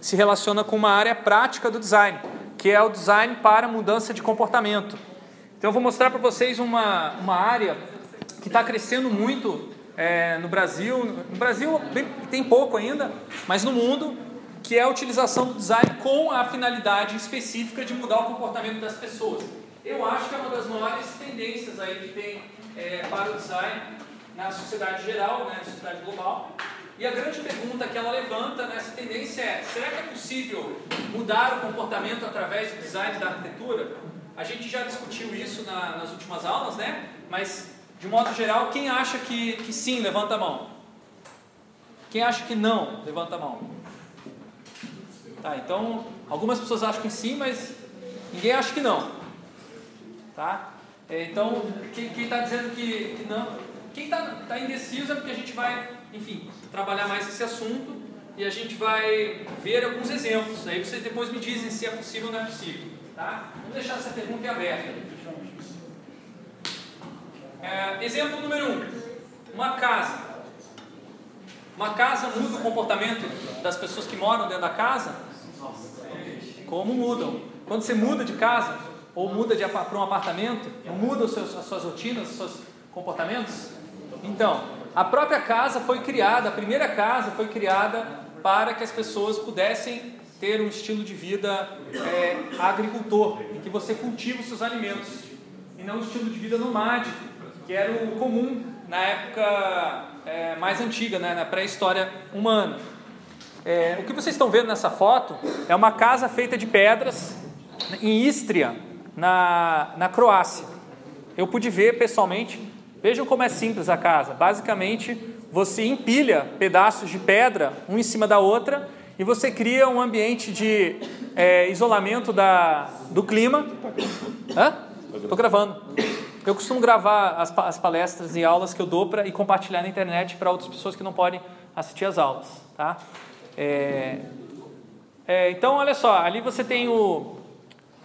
se relaciona com uma área prática do design, que é o design para mudança de comportamento. Então eu vou mostrar para vocês uma, uma área que está crescendo muito é, no Brasil. No Brasil bem, tem pouco ainda, mas no mundo, que é a utilização do design com a finalidade específica de mudar o comportamento das pessoas. Eu acho que é uma das maiores tendências aí que tem é, para o design na sociedade geral, né, na sociedade global. E a grande pergunta que ela levanta nessa tendência é: será que é possível mudar o comportamento através do design da arquitetura? A gente já discutiu isso na, nas últimas aulas, né? Mas, de modo geral, quem acha que, que sim, levanta a mão. Quem acha que não, levanta a mão. Tá, então, algumas pessoas acham que sim, mas ninguém acha que não. Tá? É, então, quem está dizendo que, que não, quem está tá indeciso é porque a gente vai, enfim, trabalhar mais esse assunto e a gente vai ver alguns exemplos. Aí vocês depois me dizem se é possível ou não é possível. Tá? Vamos deixar essa pergunta aberta. É, exemplo número um: uma casa. Uma casa muda o comportamento das pessoas que moram dentro da casa? Como mudam? Quando você muda de casa ou muda para um apartamento, não muda seus, as suas rotinas, os seus comportamentos? Então, a própria casa foi criada, a primeira casa foi criada para que as pessoas pudessem ter um estilo de vida é, agricultor, em que você cultiva os seus alimentos, e não um estilo de vida nomádico, que era o comum na época é, mais antiga, né, na pré-história humana. É, o que vocês estão vendo nessa foto é uma casa feita de pedras em Istria, na, na Croácia. Eu pude ver pessoalmente Vejam como é simples a casa. Basicamente, você empilha pedaços de pedra um em cima da outra e você cria um ambiente de é, isolamento da, do clima. Estou gravando. Eu costumo gravar as, as palestras e aulas que eu dou pra, e compartilhar na internet para outras pessoas que não podem assistir às aulas. Tá? É, é, então, olha só, ali você tem o,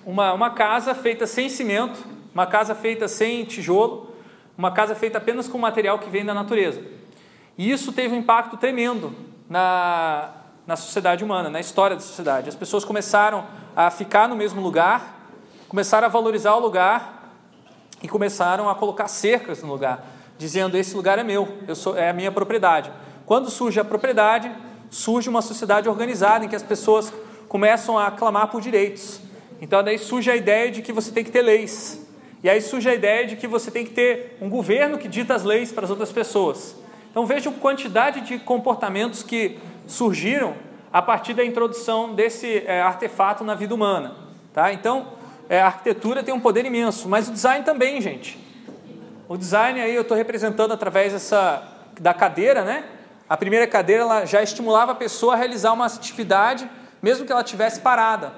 uma, uma casa feita sem cimento, uma casa feita sem tijolo, uma casa feita apenas com material que vem da natureza. E isso teve um impacto tremendo na, na sociedade humana, na história da sociedade. As pessoas começaram a ficar no mesmo lugar, começaram a valorizar o lugar e começaram a colocar cercas no lugar, dizendo: esse lugar é meu, eu sou, é a minha propriedade. Quando surge a propriedade, surge uma sociedade organizada em que as pessoas começam a clamar por direitos. Então daí surge a ideia de que você tem que ter leis. E aí surge a ideia de que você tem que ter um governo que dita as leis para as outras pessoas. Então vejam a quantidade de comportamentos que surgiram a partir da introdução desse é, artefato na vida humana. Tá? Então, é, a arquitetura tem um poder imenso, mas o design também, gente. O design aí eu estou representando através dessa, da cadeira, né? A primeira cadeira ela já estimulava a pessoa a realizar uma atividade, mesmo que ela estivesse parada.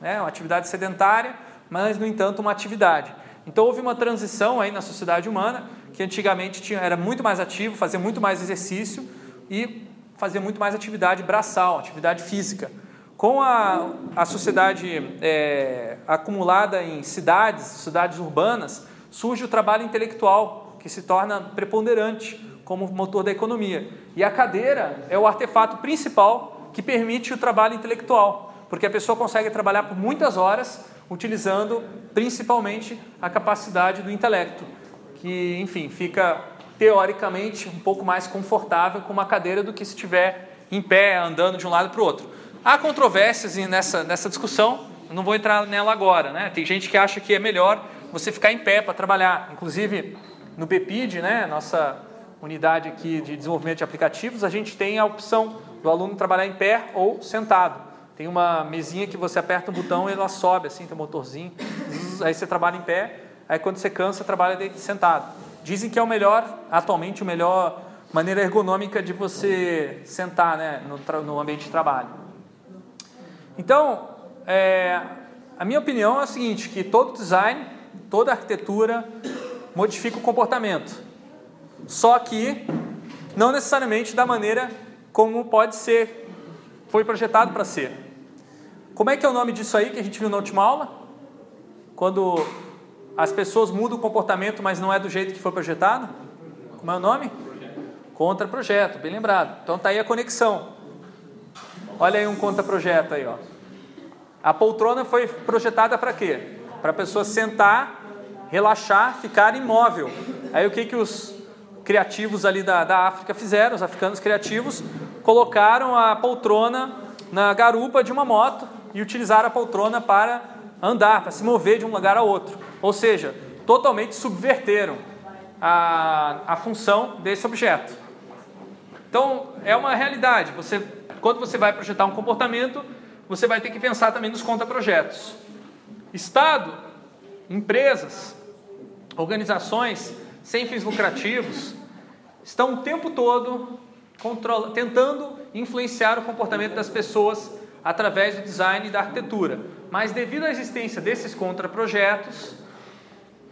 Né? Uma atividade sedentária, mas, no entanto, uma atividade. Então houve uma transição aí na sociedade humana, que antigamente tinha, era muito mais ativo, fazia muito mais exercício e fazia muito mais atividade braçal, atividade física. Com a, a sociedade é, acumulada em cidades, cidades urbanas, surge o trabalho intelectual, que se torna preponderante como motor da economia. E a cadeira é o artefato principal que permite o trabalho intelectual, porque a pessoa consegue trabalhar por muitas horas utilizando principalmente a capacidade do intelecto, que, enfim, fica teoricamente um pouco mais confortável com uma cadeira do que se estiver em pé, andando de um lado para o outro. Há controvérsias nessa, nessa discussão, não vou entrar nela agora, né? Tem gente que acha que é melhor você ficar em pé para trabalhar. Inclusive, no BPID, né, nossa unidade aqui de desenvolvimento de aplicativos, a gente tem a opção do aluno trabalhar em pé ou sentado. Tem uma mesinha que você aperta o botão e ela sobe, assim, tem um motorzinho. Aí você trabalha em pé, aí quando você cansa, trabalha sentado. Dizem que é o melhor, atualmente, o melhor maneira ergonômica de você sentar né, no, no ambiente de trabalho. Então, é, a minha opinião é a seguinte, que todo design, toda arquitetura modifica o comportamento. Só que não necessariamente da maneira como pode ser, foi projetado para ser. Como é que é o nome disso aí que a gente viu na última aula? Quando as pessoas mudam o comportamento, mas não é do jeito que foi projetado? Como é o nome? Contra-projeto, bem lembrado. Então está aí a conexão. Olha aí um conta-projeto aí, ó. A poltrona foi projetada para quê? Para a pessoa sentar, relaxar, ficar imóvel. Aí o que, que os criativos ali da, da África fizeram, os africanos criativos, colocaram a poltrona na garupa de uma moto e utilizaram a poltrona para andar, para se mover de um lugar a outro. Ou seja, totalmente subverteram a, a função desse objeto. Então, é uma realidade. Você, quando você vai projetar um comportamento, você vai ter que pensar também nos contra-projetos. Estado, empresas, organizações sem fins lucrativos estão o tempo todo tentando influenciar o comportamento das pessoas através do design e da arquitetura. Mas devido à existência desses contra-projetos,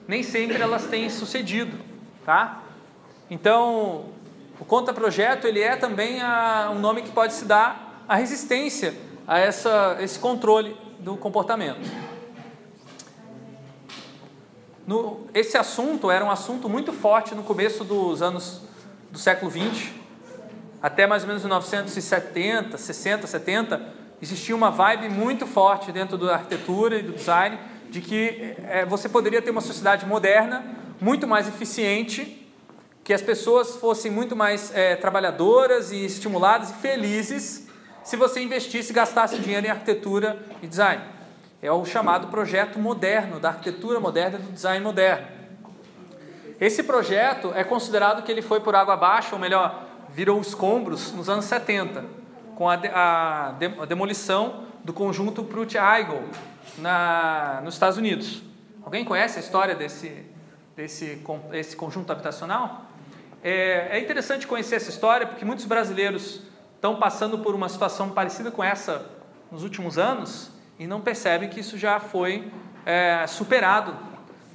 nem sempre elas têm sucedido, tá? Então, o contra-projeto ele é também a, um nome que pode se dar à resistência a essa, esse controle do comportamento. No, esse assunto era um assunto muito forte no começo dos anos do século 20, até mais ou menos 1970, 60, 70, existia uma vibe muito forte dentro da arquitetura e do design de que é, você poderia ter uma sociedade moderna, muito mais eficiente, que as pessoas fossem muito mais é, trabalhadoras e estimuladas e felizes se você investisse e gastasse dinheiro em arquitetura e design. É o chamado projeto moderno, da arquitetura moderna e do design moderno. Esse projeto é considerado que ele foi por água abaixo, ou melhor, virou escombros nos anos 70, com a, a, a demolição do conjunto Prut-Eigel nos Estados Unidos. Alguém conhece a história desse, desse esse conjunto habitacional? É, é interessante conhecer essa história porque muitos brasileiros estão passando por uma situação parecida com essa nos últimos anos e não percebem que isso já foi é, superado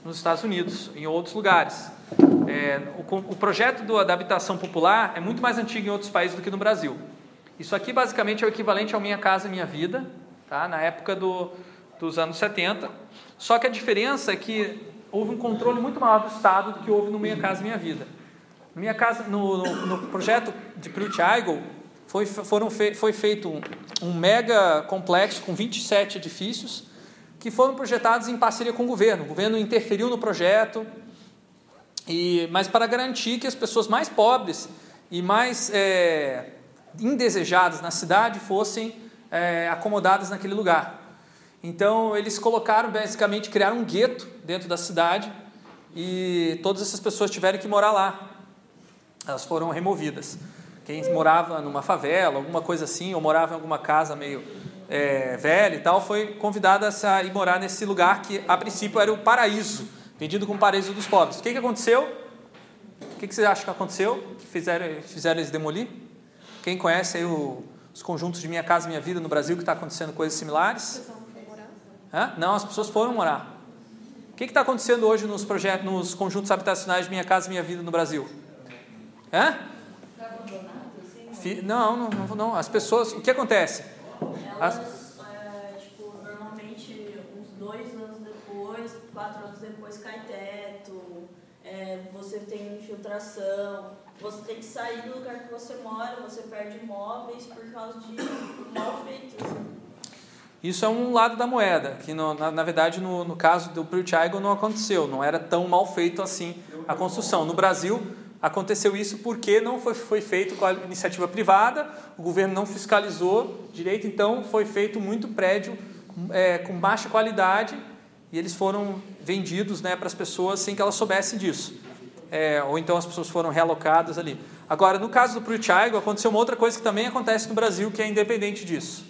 nos Estados Unidos, em outros lugares. É, o, o, projeto do, da habitação popular é muito mais antigo em outros países do que no Brasil. Isso aqui basicamente é o equivalente ao Minha Casa Minha Vida, tá? na época do, dos anos 70. Só que a diferença é que houve um controle muito maior do Estado do que houve no Minha Casa Minha Vida. Minha casa, no, no, no projeto de Prutiago, foi, foram fe, foi feito um, um mega complexo com 27 edifícios que foram projetados em parceria com o governo. O governo interferiu no projeto, e, mas para garantir que as pessoas mais pobres e mais é, indesejadas na cidade fossem é, acomodadas naquele lugar. Então eles colocaram basicamente criaram um gueto dentro da cidade e todas essas pessoas tiveram que morar lá. Elas foram removidas. Quem morava numa favela, alguma coisa assim, ou morava em alguma casa meio é, velha e tal, foi convidada a ir morar nesse lugar que a princípio era o paraíso, vendido como paraíso dos pobres. O que, que aconteceu? O que, que você acha que aconteceu? Que fizeram, fizeram eles demolir? Quem conhece aí o, os conjuntos de Minha Casa Minha Vida no Brasil que está acontecendo coisas similares? Hã? Não, as pessoas foram morar. O que está acontecendo hoje nos projetos, nos conjuntos habitacionais de Minha Casa Minha Vida no Brasil? Hã? Não, não, não, não. As pessoas. O que acontece? Elas, As... é, tipo, normalmente, uns dois anos depois, quatro anos depois, cai teto, é, você tem infiltração, você tem que sair do lugar que você mora, você perde imóveis por causa de mal feitos. Isso é um lado da moeda, que no, na, na, verdade no, no caso do Pritchaigo não aconteceu, não era tão mal feito assim a construção. No Brasil, Aconteceu isso porque não foi, foi feito com a iniciativa privada, o governo não fiscalizou direito, então foi feito muito prédio é, com baixa qualidade e eles foram vendidos né, para as pessoas sem que elas soubessem disso. É, ou então as pessoas foram realocadas ali. Agora, no caso do Pruichaigo, aconteceu uma outra coisa que também acontece no Brasil, que é independente disso.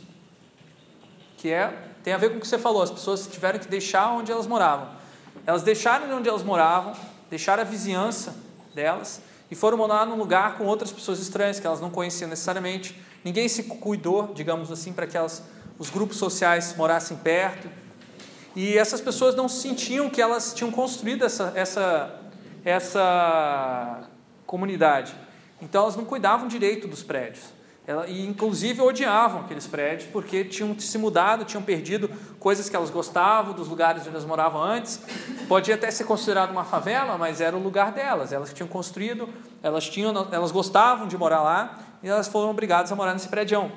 Que é, tem a ver com o que você falou, as pessoas tiveram que deixar onde elas moravam. Elas deixaram onde elas moravam, deixaram a vizinhança delas e foram morar num lugar com outras pessoas estranhas que elas não conheciam necessariamente. Ninguém se cuidou, digamos assim, para que elas, os grupos sociais morassem perto. E essas pessoas não sentiam que elas tinham construído essa, essa, essa comunidade. Então elas não cuidavam direito dos prédios. Ela, e inclusive odiavam aqueles prédios porque tinham se mudado, tinham perdido coisas que elas gostavam dos lugares onde elas moravam antes. Podia até ser considerado uma favela, mas era o lugar delas. Elas tinham construído, elas tinham, elas gostavam de morar lá e elas foram obrigadas a morar nesse prédio.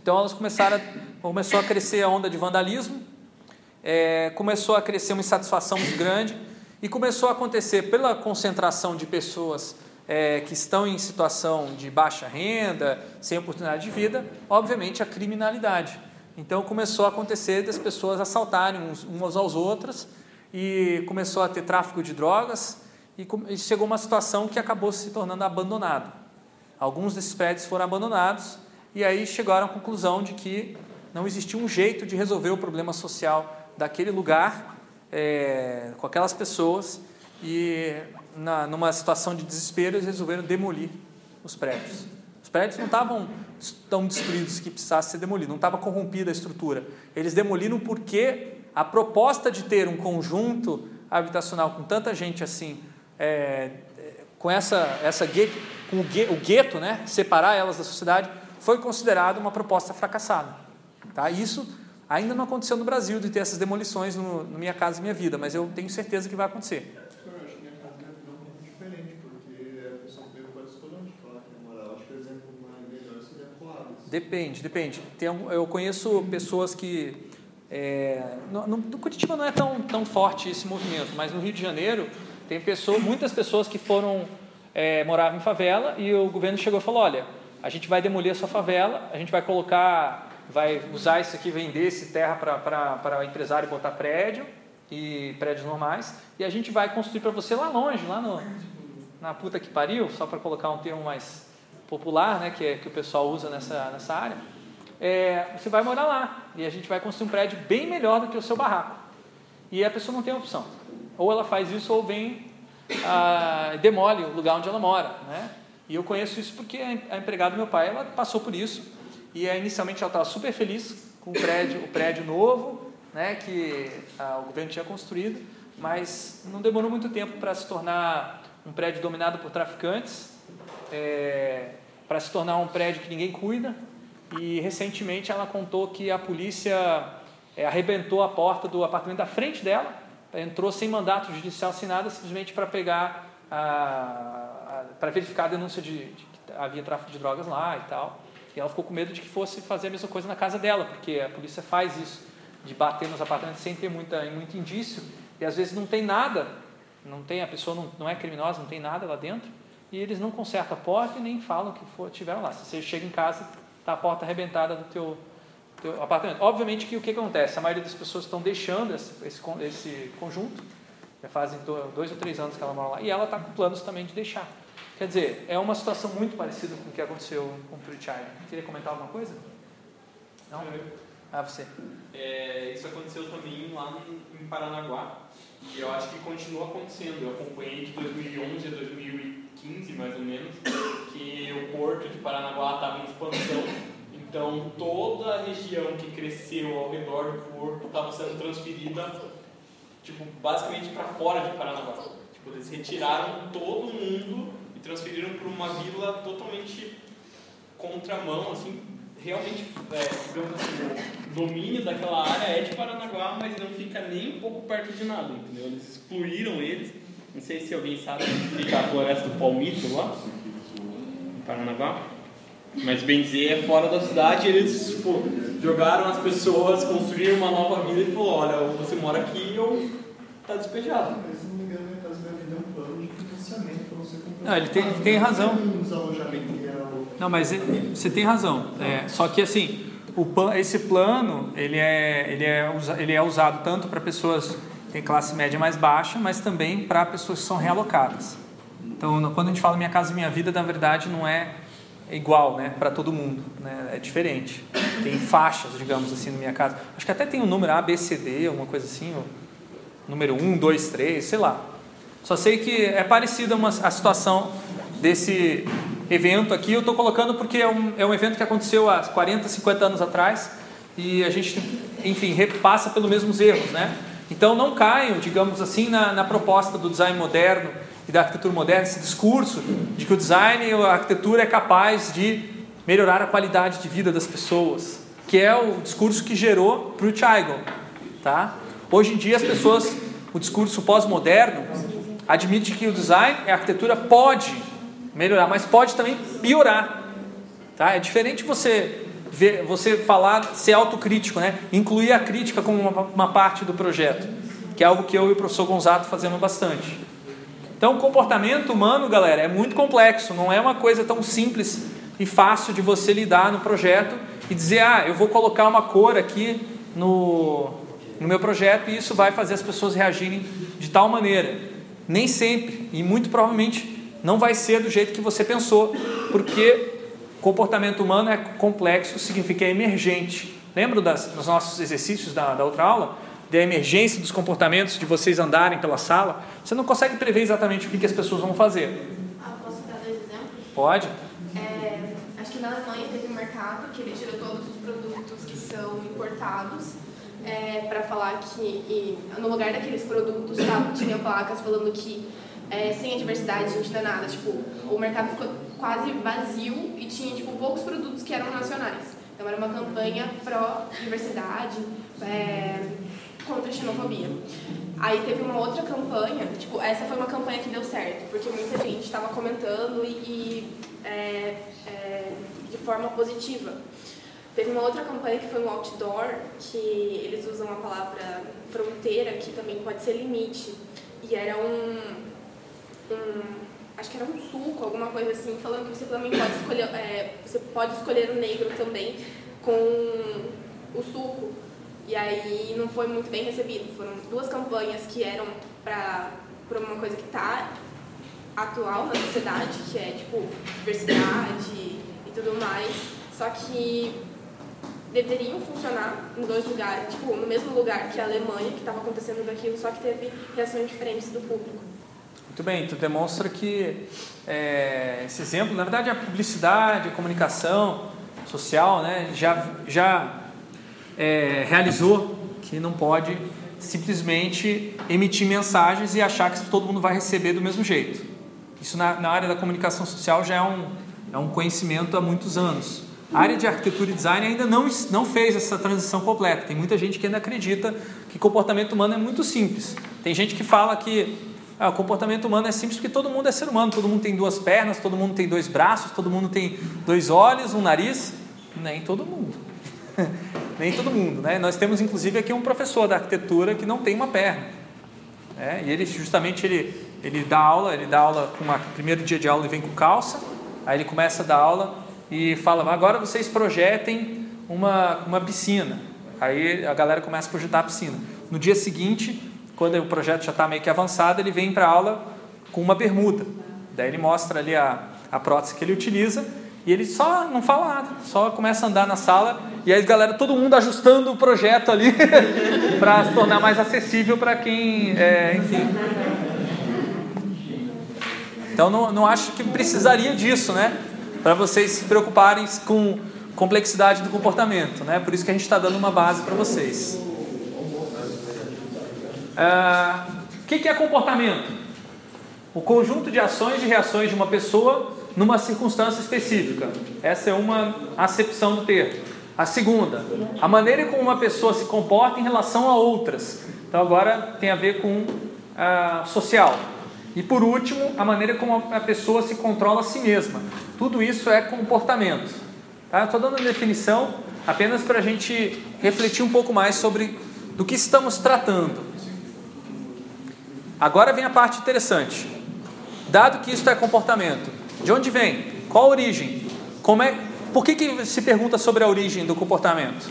Então elas começaram, a, começou a crescer a onda de vandalismo, é, começou a crescer uma insatisfação muito grande e começou a acontecer pela concentração de pessoas é, que estão em situação de baixa renda, sem oportunidade de vida, obviamente a criminalidade. Então começou a acontecer das pessoas assaltarem uns, umas aos outras e começou a ter tráfico de drogas e, e chegou uma situação que acabou se tornando abandonado. Alguns desses prédios foram abandonados e aí chegaram à conclusão de que não existia um jeito de resolver o problema social daquele lugar é, com aquelas pessoas e na, numa situação de desespero eles resolveram demolir os prédios. Os prédios não estavam tão destruídos que precisasse ser demolido, não estava corrompida a estrutura. Eles demoliram porque a proposta de ter um conjunto habitacional com tanta gente assim, é, com essa, essa com o gueto, né, separar elas da sociedade, foi considerada uma proposta fracassada. Tá? Isso ainda não aconteceu no Brasil de ter essas demolições no, no Minha Casa Minha Vida, mas eu tenho certeza que vai acontecer. Depende, depende. Tem, eu conheço pessoas que. É, no, no, Curitiba não é tão, tão forte esse movimento, mas no Rio de Janeiro tem pessoas, muitas pessoas que foram é, moravam em favela e o governo chegou e falou: olha, a gente vai demolir a sua favela, a gente vai colocar, vai usar isso aqui, vender esse terra para o empresário botar prédio e prédios normais, e a gente vai construir para você lá longe, lá no, na puta que pariu, só para colocar um termo mais popular, né, que, é, que o pessoal usa nessa, nessa área, é, você vai morar lá e a gente vai construir um prédio bem melhor do que o seu barraco. E a pessoa não tem opção. Ou ela faz isso ou vem ah, demole o lugar onde ela mora, né? E eu conheço isso porque a empregada do meu pai, ela passou por isso e inicialmente ela estava super feliz com o prédio, o prédio novo, né, que ah, o governo tinha construído, mas não demorou muito tempo para se tornar um prédio dominado por traficantes é, para se tornar um prédio que ninguém cuida. E recentemente ela contou que a polícia é, arrebentou a porta do apartamento da frente dela, entrou sem mandato judicial assinado, simplesmente para pegar, para verificar a denúncia de, de, que havia tráfico de drogas lá e tal. E ela ficou com medo de que fosse fazer a mesma coisa na casa dela, porque a polícia faz isso, de bater nos apartamentos sem ter muita, muito indício, e às vezes não tem nada, não tem, a pessoa não, não é criminosa, não tem nada lá dentro, e eles não consertam a porta e nem falam que for, tiveram lá. Se você chega em casa, está a porta arrebentada do teu, teu apartamento. Obviamente que o que acontece? A maioria das pessoas estão deixando esse, esse, esse conjunto, já fazem dois ou três anos que ela mora lá, e ela está com planos também de deixar. Quer dizer, é uma situação muito parecida com o que aconteceu com o Pretty Queria comentar alguma coisa? Não? Ah, você. É, isso aconteceu também lá em Paranaguá, e eu acho que continua acontecendo. Eu acompanhei de 2011 a 2015 15 mais ou menos, que o porto de Paranaguá estava em expansão. Então toda a região que cresceu ao redor do porto estava sendo transferida, tipo, basicamente para fora de Paranaguá. Tipo, eles retiraram todo mundo transferiram para uma vila totalmente contramão, assim, realmente, é, digamos assim, o domínio daquela área é de Paranaguá, mas não fica nem um pouco perto de nada, entendeu? Eles excluíram eles não sei se alguém sabe onde fica a floresta do Palmito lá, em Paranaguá. Mas bem dizer, é fora da cidade. Eles tipo, jogaram as pessoas, construíram uma nova vida e falou: olha, ou você mora aqui ou está despejado. Mas se não me engano, minha casa vai vender um plano de financiamento para você comprar. Não, ele tem, ele tem razão. É não, mas você tem razão. É, só que assim, o, esse plano ele é, ele é, ele é usado tanto para pessoas tem classe média mais baixa, mas também para pessoas que são realocadas. Então, quando a gente fala Minha Casa Minha Vida, na verdade não é igual né, para todo mundo, né? é diferente. Tem faixas, digamos assim, no Minha Casa. Acho que até tem o um número A, B, C, D, alguma coisa assim, ou número 1, 2, 3, sei lá. Só sei que é parecida a situação desse evento aqui. Eu estou colocando porque é um, é um evento que aconteceu há 40, 50 anos atrás e a gente, enfim, repassa pelos mesmos erros, né? Então não caiam, digamos assim, na, na proposta do design moderno e da arquitetura moderna, esse discurso de que o design e a arquitetura é capaz de melhorar a qualidade de vida das pessoas, que é o discurso que gerou para o. Tá? Hoje em dia as pessoas, o discurso pós-moderno admite que o design e a arquitetura pode melhorar, mas pode também piorar. Tá? É diferente você ver, você falar, ser autocrítico, né? incluir a crítica como uma, uma parte do projeto, que é algo que eu e o professor Gonzato fazemos bastante. Então, o comportamento humano, galera, é muito complexo, não é uma coisa tão simples e fácil de você lidar no projeto e dizer, ah, eu vou colocar uma cor aqui no, no meu projeto e isso vai fazer as pessoas reagirem de tal maneira. Nem sempre, e muito provavelmente não vai ser do jeito que você pensou, porque comportamento humano é complexo, significa emergente. Lembra das, dos nossos exercícios da, da outra aula? Da emergência dos comportamentos, de vocês andarem pela sala. Você não consegue prever exatamente o que, que as pessoas vão fazer. Ah, posso dar dois exemplos? Pode? É, acho que na Alemanha teve um mercado que ele tirou todos os produtos que são importados é, para falar que e, no lugar daqueles produtos tá, tinha placas falando que é, sem a diversidade a gente não é nada. Tipo, o mercado ficou quase vazio e tinha tipo, poucos produtos que eram nacionais. Então era uma campanha pró-diversidade, é, contra a xenofobia. Aí teve uma outra campanha, tipo, essa foi uma campanha que deu certo, porque muita gente estava comentando e, e é, é, de forma positiva. Teve uma outra campanha que foi um outdoor, que eles usam a palavra fronteira, que também pode ser limite. E era um, um acho que era um suco, alguma coisa assim, falando que você também pode escolher, é, você pode escolher o negro também com o suco. E aí não foi muito bem recebido. Foram duas campanhas que eram para uma coisa que está atual na sociedade, que é tipo diversidade e tudo mais. Só que deveriam funcionar em dois lugares, tipo, no mesmo lugar que a Alemanha, que estava acontecendo daquilo, só que teve reações diferentes do público. Muito bem, tu demonstra que é, esse exemplo, na verdade, a publicidade, a comunicação social, né, já, já é, realizou que não pode simplesmente emitir mensagens e achar que todo mundo vai receber do mesmo jeito. Isso na, na área da comunicação social já é um, é um conhecimento há muitos anos. A área de arquitetura e design ainda não, não fez essa transição completa. Tem muita gente que ainda acredita que comportamento humano é muito simples. Tem gente que fala que ah, o comportamento humano é simples porque todo mundo é ser humano, todo mundo tem duas pernas, todo mundo tem dois braços, todo mundo tem dois olhos, um nariz. Nem todo mundo. Nem todo mundo. Né? Nós temos inclusive aqui um professor da arquitetura que não tem uma perna. É, e ele justamente ele, ele dá aula, ele dá aula com o primeiro dia de aula ele vem com calça, aí ele começa a dar aula e fala: agora vocês projetem uma, uma piscina. Aí a galera começa a projetar a piscina. No dia seguinte, quando o projeto já está meio que avançado, ele vem para a aula com uma bermuda. Daí ele mostra ali a, a prótese que ele utiliza e ele só não fala nada, só começa a andar na sala e aí a galera, todo mundo ajustando o projeto ali para se tornar mais acessível para quem, é, enfim. Então não, não acho que precisaria disso, né? Para vocês se preocuparem com complexidade do comportamento, né? Por isso que a gente está dando uma base para vocês. Ah, o que, que é comportamento? O conjunto de ações e reações de uma pessoa numa circunstância específica. Essa é uma acepção do termo. A segunda, a maneira como uma pessoa se comporta em relação a outras. Então agora tem a ver com ah, social. E por último, a maneira como a pessoa se controla a si mesma. Tudo isso é comportamento. Tá? Estou dando a definição apenas para a gente refletir um pouco mais sobre do que estamos tratando. Agora vem a parte interessante. Dado que isso é comportamento, de onde vem? Qual a origem? Como é, por que, que se pergunta sobre a origem do comportamento?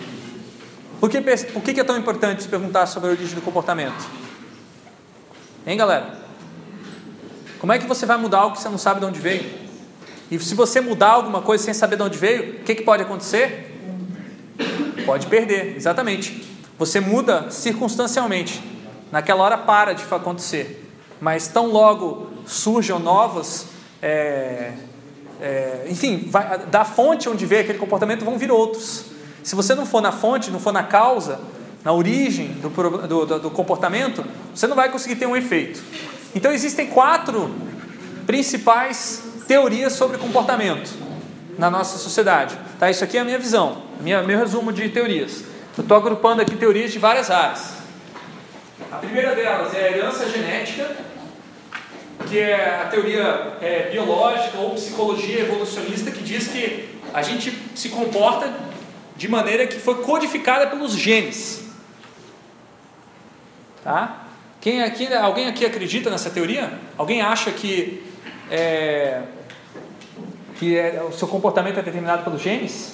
Por que, por que, que é tão importante se perguntar sobre a origem do comportamento? Hein, galera? Como é que você vai mudar algo que você não sabe de onde veio? E se você mudar alguma coisa sem saber de onde veio, o que, que pode acontecer? Pode perder, exatamente. Você muda circunstancialmente. Naquela hora para de acontecer. Mas tão logo surjam novas. É, é, enfim, vai, da fonte onde veio aquele comportamento vão vir outros. Se você não for na fonte, não for na causa, na origem do, do, do comportamento, você não vai conseguir ter um efeito. Então existem quatro principais teorias sobre comportamento na nossa sociedade. Tá? Isso aqui é a minha visão, minha, meu resumo de teorias. Eu estou agrupando aqui teorias de várias áreas. A primeira delas é a herança genética, que é a teoria é, biológica ou psicologia evolucionista que diz que a gente se comporta de maneira que foi codificada pelos genes. Tá? Quem aqui, alguém aqui acredita nessa teoria? Alguém acha que, é, que é, o seu comportamento é determinado pelos genes?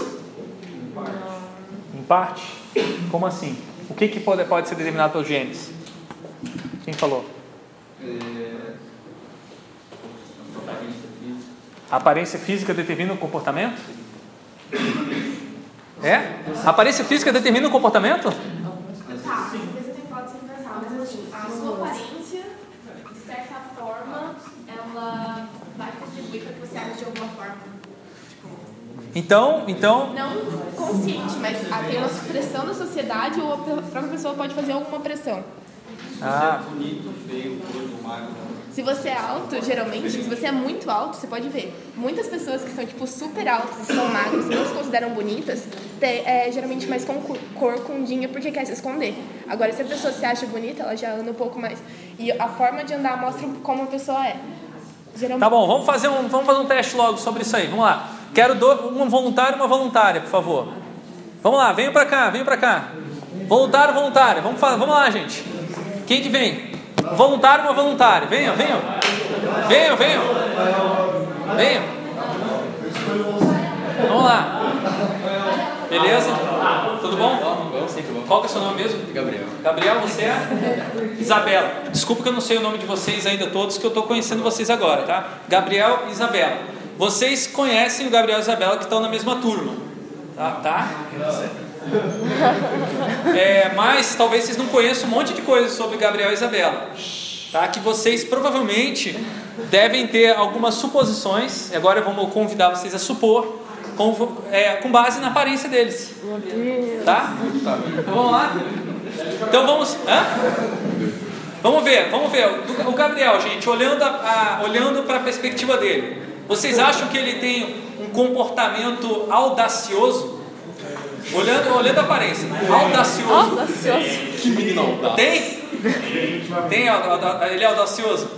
Em parte. Como assim? O que, que pode, pode ser determinado pelos genes? Quem falou? A aparência física determina o comportamento? É? A aparência física determina o comportamento? Tá, você tem pode sem pensar, mas assim, a sua aparência, de certa forma, ela vai contribuir para que você age de alguma forma. Então, então, Não consciente, mas ah, tem uma pressão da sociedade ou a própria pessoa pode fazer alguma pressão. ah, bonito, feio, gordo, magro. Se você é alto, geralmente, se você é muito alto, você pode ver. Muitas pessoas que são, tipo, super altas e são magras e não se consideram bonitas, tem, é geralmente mais com cu- cor cundinha porque quer se esconder. Agora, se a pessoa se acha bonita, ela já anda um pouco mais. E a forma de andar mostra como a pessoa é. Geralmente, tá bom, vamos fazer um, vamos fazer um teste logo sobre isso aí. Vamos lá. Quero do, um voluntário e uma voluntária, por favor. Vamos lá, venham pra cá, venham pra cá. Voluntário, voluntária. Vamos, vamos lá, gente. Quem que vem? Voluntário uma voluntária. Venham, venham. Venham, venham. Venham. Vamos lá. Beleza? Tudo bom. Qual que é o seu nome mesmo? Gabriel. Gabriel, você é? Isabela. Desculpa que eu não sei o nome de vocês ainda todos, que eu estou conhecendo vocês agora, tá? Gabriel e Isabela. Vocês conhecem o Gabriel e a Isabela que estão na mesma turma, tá? tá? É, mas talvez vocês não conheçam um monte de coisas sobre Gabriel e Isabela, tá? Que vocês provavelmente devem ter algumas suposições. E agora vamos convidar vocês a supor, com, é, com base na aparência deles, tá? Então, vamos lá. Então vamos. Hã? Vamos ver, vamos ver. O Gabriel, gente, olhando, olhando para a perspectiva dele, vocês acham que ele tem um comportamento audacioso? Olhando, olhando a aparência, audacioso. Audacioso. Que menino audaz. Tem? Tem, ele é audacioso?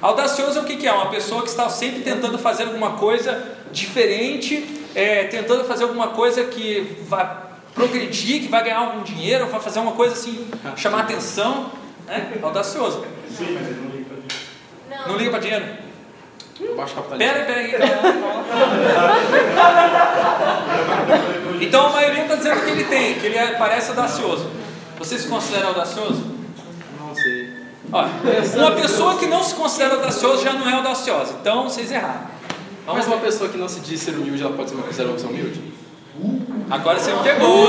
Audacioso é o que, é? Uma pessoa que está sempre tentando fazer alguma coisa diferente, é, tentando fazer alguma coisa que vai progredir, que vai ganhar algum dinheiro, vai fazer uma coisa assim, chamar atenção. Né? Audacioso. Não liga para dinheiro? Baixo capitalismo. Pera, pera aí. Então a maioria está dizendo que ele tem, que ele é- parece audacioso. Você se considera audacioso? Não sei. Olha, uma pessoa que não se considera audaciosa já não é audaciosa. Então vocês erraram. Mas uma pessoa que não se diz ser humilde, ela pode ser uma considerada humilde? Agora você me pegou.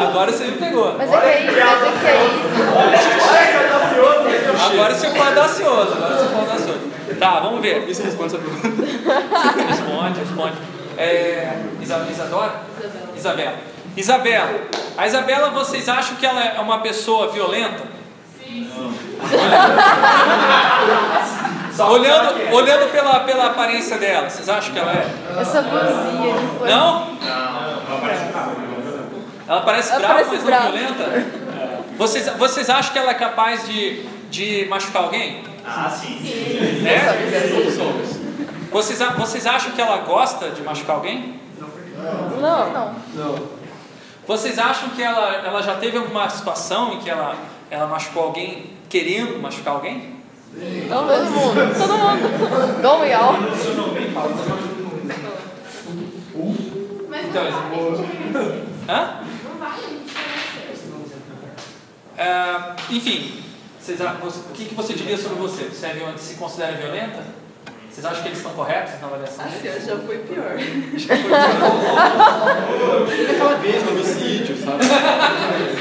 Agora você me pegou. Mas é que aí, mas é que aí. Agora você foi audacioso. Agora você foi audacioso. Tá, vamos ver. Isso responde essa pergunta. Responde, responde. É, Isa- Isadora? Isabela. Isabela. A Isabela, vocês acham que ela é uma pessoa violenta? Sim. Olhando, olhando pela, pela aparência dela, vocês acham que ela é? Essa blusinha de fora. Não? Ela parece Ela brava, parece mas brava. não violenta? Vocês, vocês acham que ela é capaz de, de machucar alguém? Ah, sim. É? Todos somos. Vocês, vocês acham que ela gosta de machucar alguém? Não, não. Vocês acham que ela, ela já teve alguma situação em que ela, ela machucou alguém querendo machucar alguém? Todo mundo. Todo mundo. Dom e Al. Mas Então, não vale. Hã? Não vale, a gente É, enfim, vocês, o que, que você diria sobre você? Você é se considera violenta? Vocês acham que eles estão corretos na avaliação? Assim, ó, já foi pior. Aquela vez no homicídio, sabe?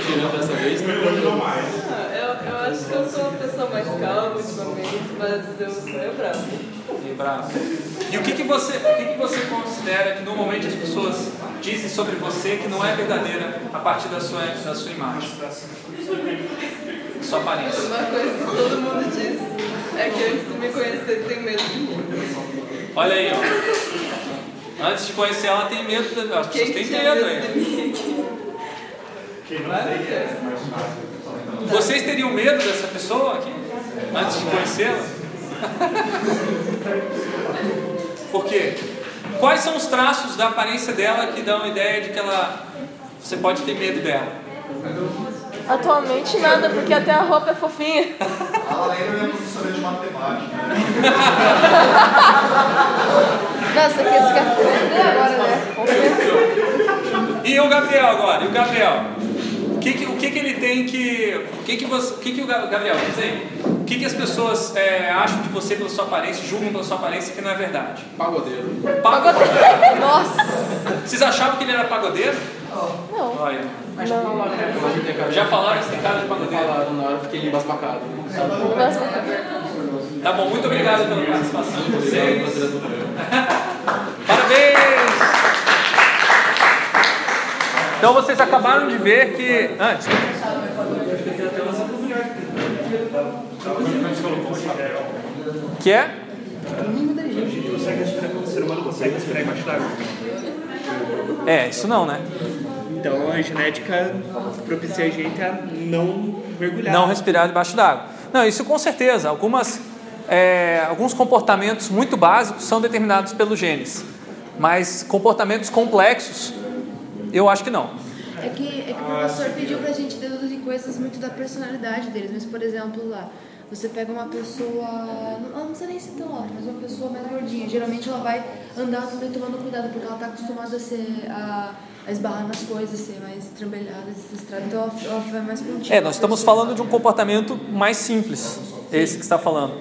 Tirando dessa vez. Ah, eu, eu acho que eu sou uma pessoa mais calma ultimamente, mas eu sou meio brava. Meio bravo. E o que, que, você, o que, que você considera que normalmente as pessoas dizem sobre você que não é verdadeira a partir da sua, da sua imagem? Sua aparência. Uma coisa que todo mundo diz é que antes de me conhecer tem medo de mim. Olha aí, ó. Antes de conhecer ela, tem medo. As pessoas Quem têm medo ainda. mim aqui? Várias. Vocês teriam medo dessa pessoa aqui? Antes de conhecê-la? Por quê? Quais são os traços da aparência dela que dão a ideia de que ela você pode ter medo dela? Atualmente nada, porque até a roupa é fofinha. A Lorena é minha professora de matemática. Nossa, que esse quer aprender agora, né? E o Gabriel agora? E o Gabriel? O que, que- o que, que ele tem que. O que, que, você, o que, que o Ga- Gabriel aí? O que, que as pessoas é, acham de você pela sua aparência, julgam pela sua aparência que não é verdade? Pagodeiro. Pagodeiro. Nossa! Vocês achavam que ele era pagodeiro? Não. Olha. Mas falaram, né? Não tem cara de- Já falaram que você tem cara de pagodeiro? Falaram na hora, eu fiquei embasbacado. Tá bom, muito obrigado pela participação de vocês. Parabéns! Então vocês acabaram de ver que. Ah, desculpa. Que é? consegue respirar, o ser humano consegue respirar embaixo d'água. É, isso não, né? Então a genética propicia a gente a não mergulhar. Não respirar debaixo d'água. Não, isso com certeza. Algumas, é, alguns comportamentos muito básicos são determinados pelos genes, mas comportamentos complexos, eu acho que não. É que, é que o professor pediu pra gente deduzir coisas muito da personalidade deles, mas por exemplo lá, você pega uma pessoa, não- ela não precisa nem ser tão alta, mas uma pessoa mais gordinha, geralmente ela vai andar também tomando cuidado, porque ela tá acostumada a ser, a, a esbarrar nas coisas, ser mais trambelhada, desestrada, então ela, ela vai mais contínua. É, nós estamos falando de um comportamento mais simples, esse que está falando,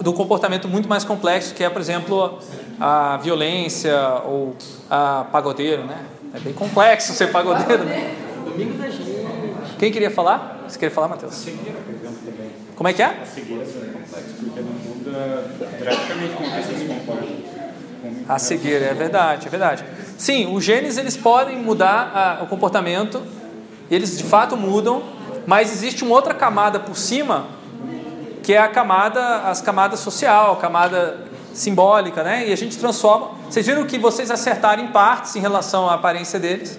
do comportamento muito mais complexo, que é, por exemplo, a violência ou a pagodeiro, né? É bem complexo ser pagodeiro. né? Domingo da gente. Quem queria falar? Você queria falar, Matheus? Também. Como é que é? A cegueira é complexa, porque não muda drasticamente como a pessoa se comporta. A cegueira, é verdade, é verdade. Sim, os genes eles podem mudar ah, o comportamento, eles de fato mudam, mas existe uma outra camada por cima, que é a camada, as camadas social, a camada simbólica, né? E a gente transforma. Vocês viram que vocês acertaram em partes em relação à aparência deles,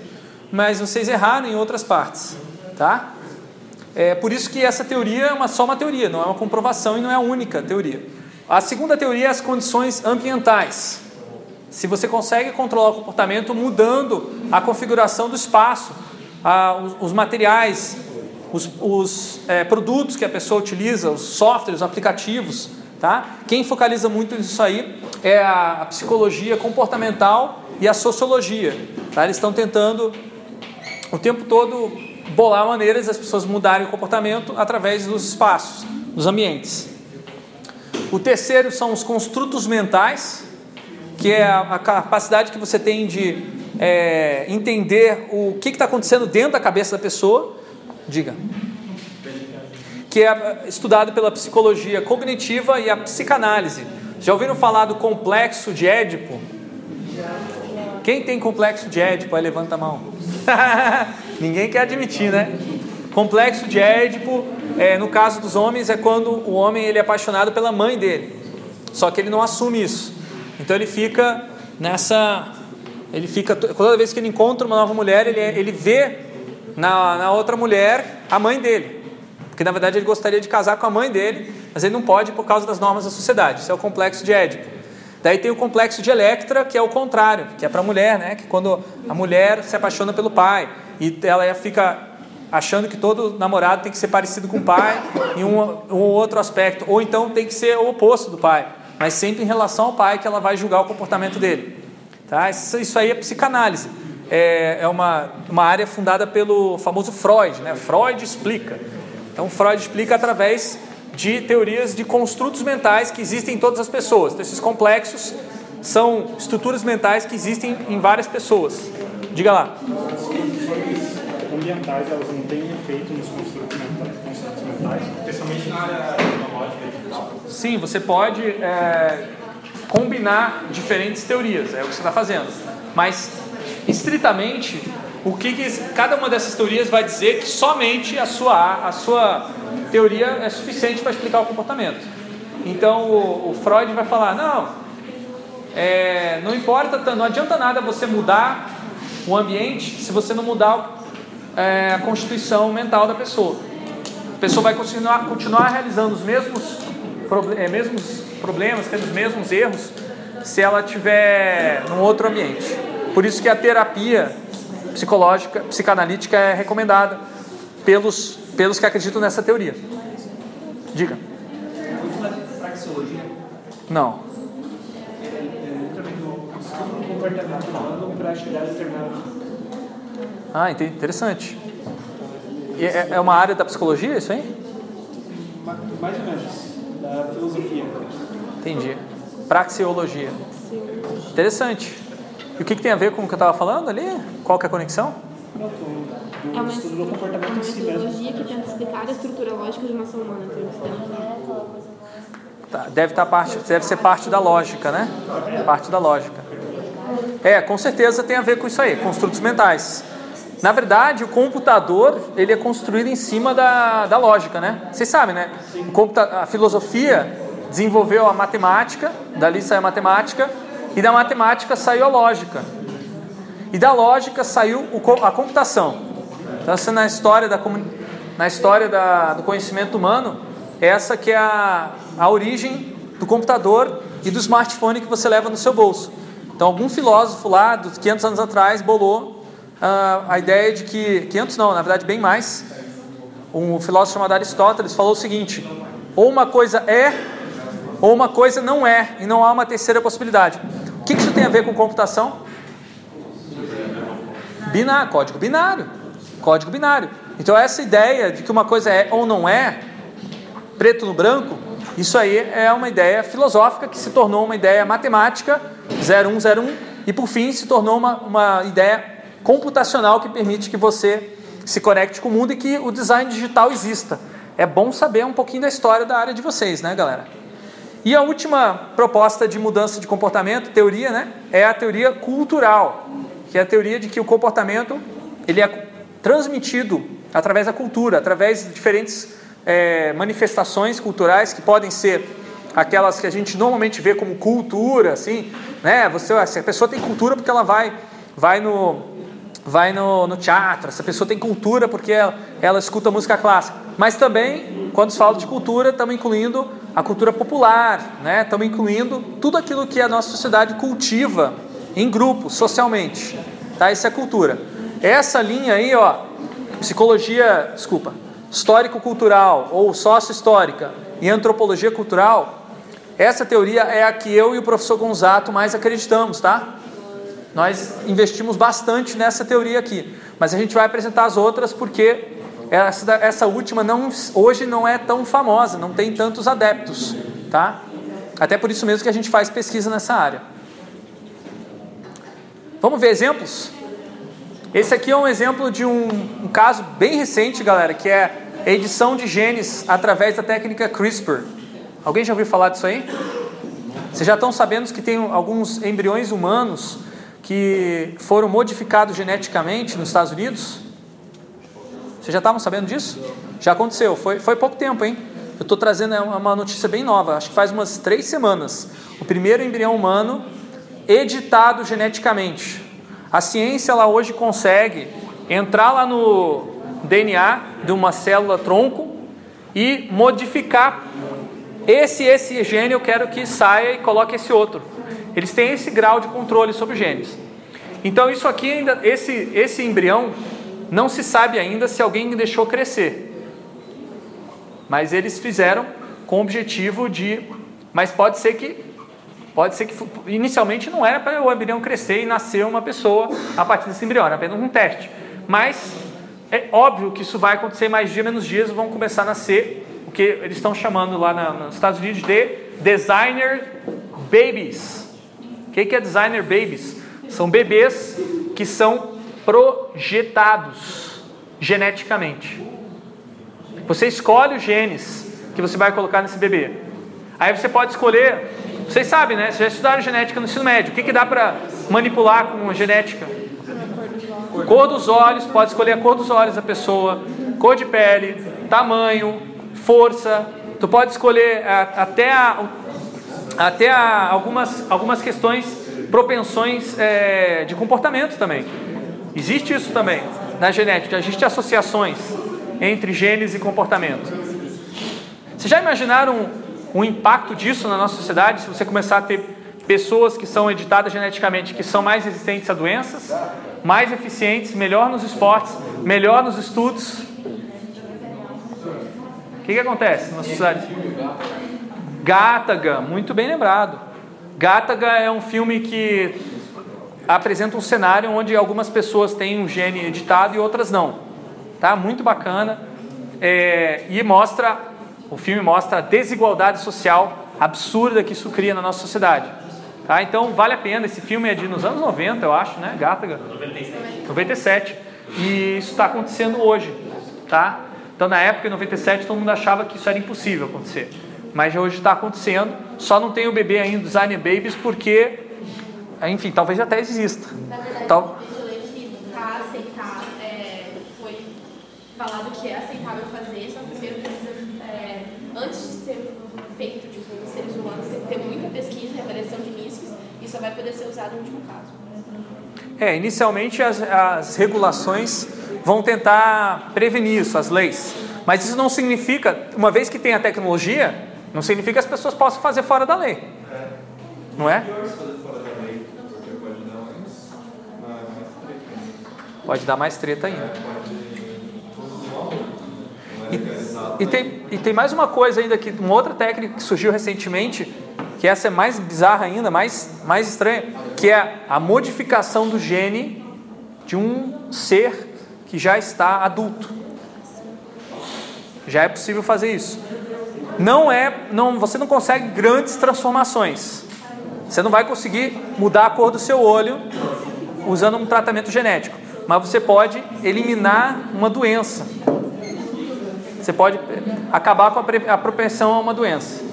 mas vocês erraram em outras partes, tá? É por isso que essa teoria é uma, só uma teoria, não é uma comprovação e não é a única teoria. A segunda teoria é as condições ambientais. Se você consegue controlar o comportamento mudando a configuração do espaço, a- os, os materiais, os, os, é, produtos que a pessoa utiliza, os softwares, os aplicativos, tá? Quem focaliza muito nisso aí é a, a psicologia comportamental e a sociologia, tá? Eles estão tentando o tempo todo bolar maneiras das pessoas mudarem o comportamento através dos espaços, dos ambientes. O terceiro são os construtos mentais, que é a, capacidade que você tem de é, entender o que está acontecendo dentro da cabeça da pessoa. Diga. Que é estudado pela psicologia cognitiva e a psicanálise. Já ouviram falar do complexo de Édipo? Quem tem complexo de Édipo? Aí levanta a mão. Ninguém quer admitir, né? Complexo de Édipo, é, no caso dos homens, é quando o homem ele é apaixonado pela mãe dele. Só que ele não assume isso. Então ele fica nessa. Ele fica. Toda vez que ele encontra uma nova mulher, ele, ele vê na, na outra mulher a mãe dele. Porque na verdade ele gostaria de casar com a mãe dele, mas ele não pode por causa das normas da sociedade. Isso é o complexo de Édipo. Daí tem o complexo de Electra, que é o contrário, que é para a mulher, né? Que quando a mulher se apaixona pelo pai e ela fica achando que todo namorado tem que ser parecido com o pai em um, um outro aspecto, ou então tem que ser o oposto do pai, mas sempre em relação ao pai que ela vai julgar o comportamento dele. Tá? Isso, isso aí é psicanálise. É, é uma, uma área fundada pelo famoso Freud. Né? Freud explica. Então, Freud explica através de teorias de construtos mentais que existem em todas as pessoas. Então, esses complexos são estruturas mentais que existem em várias pessoas. Diga lá. ambientais elas não têm efeito nos construtos mentais, construtos especialmente na área tecnológica e digital. Sim, você pode é, combinar diferentes teorias, é o que você está fazendo. Mas, estritamente, o que, que cada uma dessas teorias vai dizer que somente a sua, a sua teoria é suficiente para explicar o comportamento. Então, o, o Freud vai falar: não, é, não importa, não adianta nada você mudar o ambiente se você não mudar é, a constituição mental da pessoa. A pessoa vai continuar, continuar realizando os mesmos, é, mesmos problemas, tendo os mesmos erros, se ela estiver num outro ambiente. Por isso que a terapia psicológica, psicanalítica é recomendada pelos, pelos que acreditam nessa teoria. Diga. Não. Ah, entendi. interessante. E é, é uma área da psicologia isso aí? Ma- Mais ou menos, da filosofia. Entendi. Praxeologia. Interessante. E o que, que tem a ver com o que eu estava falando ali? Qual que é a conexão? É uma, estudo do é uma metodologia que tenta explicar a estrutura lógica de uma ação humana. Tentam- Tá, deve, tá parte, deve ser parte da lógica, né? Parte da lógica. É, com certeza tem a ver com isso aí, construtos mentais. Na verdade, o computador ele é construído em cima da, da lógica, né? Vocês sabem, né? A filosofia desenvolveu a matemática, dali saiu a matemática, e da matemática saiu a lógica. E da lógica saiu a computação. Então, essa na história, da, na história da, do conhecimento humano, essa que é a, a origem do computador e do smartphone que você leva no seu bolso. Então, algum filósofo lá, dos 500 anos atrás, bolou ah, a ideia de que... 500 não, na verdade, bem mais. Um filósofo chamado Aristóteles falou o seguinte, ou uma coisa é, ou uma coisa não é, e não há uma terceira possibilidade. O que isso tem a ver com computação? Binário, código binário. Código binário. Então essa ideia de que uma coisa é ou não é, preto no branco, isso aí é uma ideia filosófica que se tornou uma ideia matemática 0101 e por fim se tornou uma, uma ideia computacional que permite que você se conecte com o mundo e que o design digital exista. É bom saber um pouquinho da história da área de vocês, né, galera? E a última proposta de mudança de comportamento, teoria, né, é a teoria cultural, que é a teoria de que o comportamento ele é transmitido através da cultura, através de diferentes é, manifestações culturais que podem ser aquelas que a gente normalmente vê como cultura, assim, né? Você, a pessoa tem cultura porque ela vai, vai no vai no, no teatro, essa pessoa tem cultura porque ela, ela escuta música clássica. Mas também, quando se fala de cultura, estamos incluindo a cultura popular, né? estamos incluindo tudo aquilo que a nossa sociedade cultiva em grupo, socialmente. Tá? Isso é cultura. Essa linha aí, ó, psicologia, desculpa, histórico-cultural ou sócio-histórica e antropologia cultural, essa teoria é a que eu e o professor Gonzato mais acreditamos, tá? Nós investimos bastante nessa teoria aqui, mas a gente vai apresentar as outras porque essa, essa última não, hoje não é tão famosa, não tem tantos adeptos, tá? Até por isso mesmo que a gente faz pesquisa nessa área. Vamos ver exemplos? Esse aqui é um exemplo de um, um caso bem recente, galera, que é edição de genes através da técnica CRISPR. Alguém já ouviu falar disso aí? Vocês já estão sabendo que tem alguns embriões humanos que foram modificados geneticamente nos Estados Unidos? Vocês já estavam sabendo disso? Já aconteceu, foi, foi pouco tempo, hein? Eu estou trazendo uma notícia bem nova, acho que faz umas três semanas. O primeiro embrião humano editado geneticamente. A ciência ela hoje consegue entrar lá no DNA de uma célula tronco e modificar esse esse gene eu quero que saia e coloque esse outro. Eles têm esse grau de controle sobre os genes. Então isso aqui ainda esse esse embrião não se sabe ainda se alguém deixou crescer. Mas eles fizeram com o objetivo de mas pode ser que Pode ser que inicialmente não era para o embrião crescer e nascer uma pessoa a partir desse embrião, era apenas um teste. Mas é óbvio que isso vai acontecer mais dia menos dias, vão começar a nascer o que eles estão chamando lá na, nos Estados Unidos de designer babies. O que é designer babies? São bebês que são projetados geneticamente. Você escolhe os genes que você vai colocar nesse bebê. Aí você pode escolher vocês sabem, né? Vocês já estudaram genética no ensino médio. O que, que dá para manipular com a genética? Cor dos olhos, pode escolher a cor dos olhos da pessoa, cor de pele, tamanho, força. Tu pode escolher até, a, até algumas, algumas questões, propensões é, de comportamento também. Existe isso também na genética. Existem associações entre genes e comportamento. Vocês já imaginaram um impacto disso na nossa sociedade, se você começar a ter pessoas que são editadas geneticamente que são mais resistentes a doenças, mais eficientes, melhor nos esportes, melhor nos estudos. O que, que acontece na sociedade? Gataga, muito bem lembrado. Gataga é um filme que apresenta um cenário onde algumas pessoas têm um gene editado e outras não. Tá? Muito bacana. É, e mostra, o filme mostra a desigualdade social absurda que isso cria na nossa sociedade. Tá? Então vale a pena. Esse filme é de nos anos 90, eu acho, né? Gataga. 97. 97. E isso está acontecendo hoje. Tá? Então na época, em 97, todo mundo achava que isso era impossível acontecer. Mas hoje está acontecendo. Só não tem o bebê ainda, Designer Babies, porque, enfim, talvez até exista. Na verdade, Tal- vejo que tá aceitar, é, foi falado que é aceitável fazer, só que primeiro precisa, é, antes de ser feito tipo, em seres humanos, tem que ter muita pesquisa e avaliação de riscos e só vai poder ser usado no último caso. É, inicialmente as, as regulações vão tentar prevenir isso, as leis. Mas isso não significa, uma vez que tem a tecnologia, não significa que as pessoas possam fazer fora da lei. Não é? Pode dar mais treta ainda. E, e tem, e tem mais uma coisa ainda que uma outra técnica que surgiu recentemente, que essa é mais bizarra ainda, mais, mais estranha, que é a modificação do gene de um ser que já está adulto. Já é possível fazer isso. Não é, não, você não consegue grandes transformações. Você não vai conseguir mudar a cor do seu olho usando um tratamento genético, mas você pode eliminar uma doença. Você pode acabar com a, a propensão a uma doença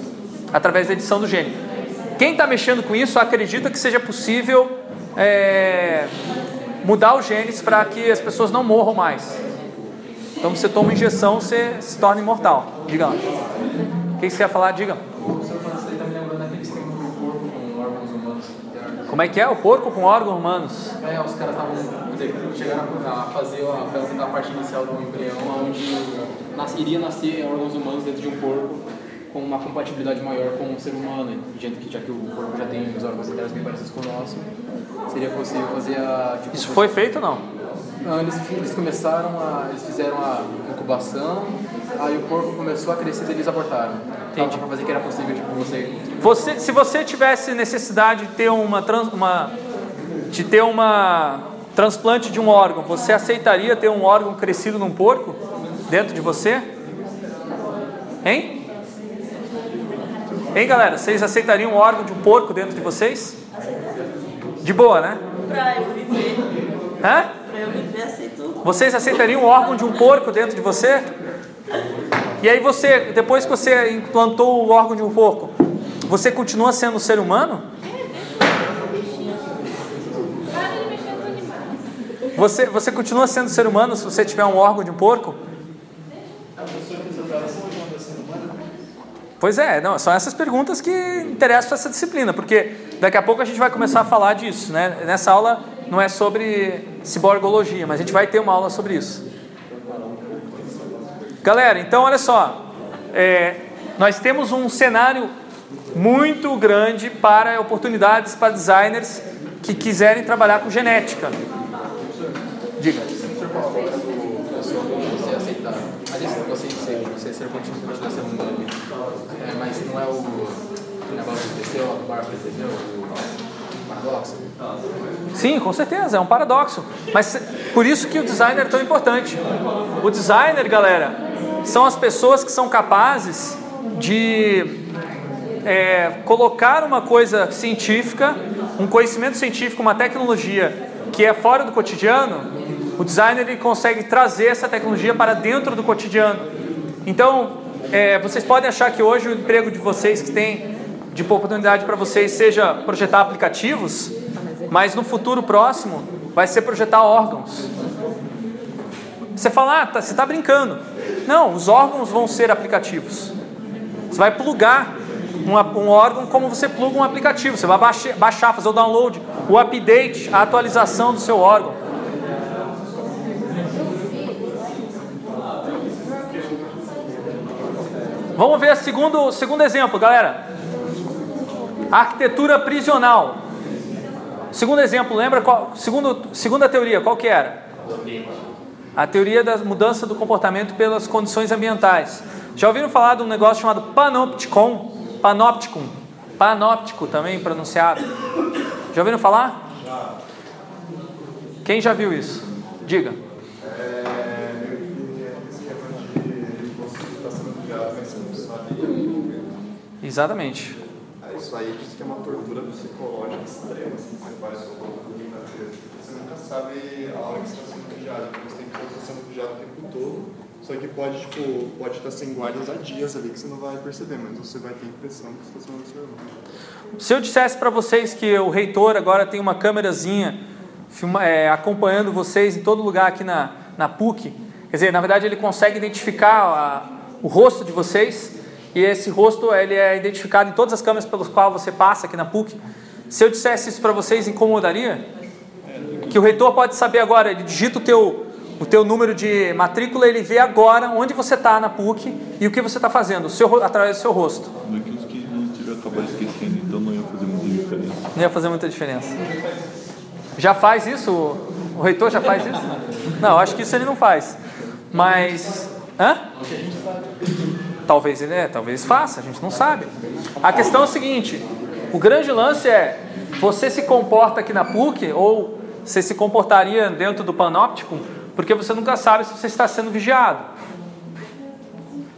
através da edição do gene. Quem está mexendo com isso acredita que seja possível é, mudar os genes para que as pessoas não morram mais. Então você toma injeção, você se torna imortal. Diga lá. O que você quer falar? Diga. O senhor falando isso aí me lembrando daquele esquema do corpo com órgãos humanos. Como é que é? O porco com órgãos humanos. É, os caras estavam, chegaram a fazer a, a parte inicial do embrião, onde iria nascer órgãos humanos dentro de um porco com uma compatibilidade maior com o ser humano, e gente que já que o corpo já tem os órgãos internos bem parecidos com o nosso, seria possível fazer a tipo, Isso foi feito ou não? Não, eles, eles começaram a. Eles fizeram a incubação, aí o porco começou a crescer e eles abortaram. Entendi. Pra fazer que era possível, tipo, você. Você, se você tivesse necessidade de ter uma, trans- uma de ter uma transplante de um órgão, você aceitaria ter um órgão crescido num porco dentro de você? Hein? Hein, galera? Vocês aceitariam um órgão de um porco dentro de vocês? De boa, né? Pra eu viver, Hã? Eu. Vocês aceitariam um órgão de um porco dentro de você? E aí você, depois que você implantou o órgão de um porco, você continua sendo um ser humano? Você, você continua sendo ser humano se você tiver um órgão de um porco? Pois é, não, são essas perguntas que interessam essa disciplina, porque daqui a pouco a gente vai começar a falar disso, né? Nessa aula não é sobre ciborgologia, mas a gente vai ter uma aula sobre isso. Galera, então olha só, é, nós temos um cenário muito grande para oportunidades para designers que quiserem trabalhar com genética. Diga. Do é, mas não é o, negócio desceu lá do bar, entendeu? Sim, com certeza, é um paradoxo. Mas por isso que o designer é tão importante. O designer, galera, são as pessoas que são capazes de é, colocar uma coisa científica, um conhecimento científico, uma tecnologia que é fora do cotidiano. O designer ele consegue trazer essa tecnologia para dentro do cotidiano. Então, é, vocês podem achar que hoje o emprego de vocês que tem de oportunidade para vocês seja projetar aplicativos, mas no futuro próximo vai ser projetar órgãos. Você fala, ah, tá, você está brincando. Não, os órgãos vão ser aplicativos. Você vai plugar um, um órgão como você pluga um aplicativo. Você vai baixar, baixar, fazer o download, o update, a atualização do seu órgão. Vamos ver o segundo, segundo exemplo, galera. Arquitetura prisional. Segundo exemplo, lembra qual? Segundo, segunda teoria, qual que era? A teoria da mudança do comportamento pelas condições ambientais. Já ouviram falar de um negócio chamado panopticon? Panopticum. Panóptico também pronunciado. Já ouviram falar? Quem já viu isso? Diga. Exatamente. Isso aí diz que é uma tortura psicológica extrema. Assim, você faz o Você nunca sabe a hora que você está sendo vigiado. Você tem que estar sendo vigiado o tempo todo. Só que pode, tipo, pode estar sem guardas há dias ali que você não vai perceber, mas você vai ter a impressão que você está sendo observado. Se eu dissesse para vocês que o reitor agora tem uma câmerazinha é, acompanhando vocês em todo lugar aqui na, na PUC, quer dizer, na verdade ele consegue identificar a, o rosto de vocês e esse rosto ele é identificado em todas as câmeras pelas quais você passa aqui na PUC. Se eu dissesse isso para vocês, incomodaria? Que o reitor pode saber agora, ele digita o teu, o teu número de matrícula, ele vê agora onde você está na PUC e o que você está fazendo, seu, através do seu rosto. Daqueles que não tiver acabar esquecendo, então não ia fazer muita diferença. Não ia fazer muita diferença. Já faz isso? O reitor já faz isso? Não, acho que isso ele não faz. Mas. Hã? Talvez ele é, talvez faça, a gente não sabe. A questão é o seguinte: o grande lance é você se comporta aqui na PUC ou você se comportaria dentro do panóptico, porque você nunca sabe se você está sendo vigiado.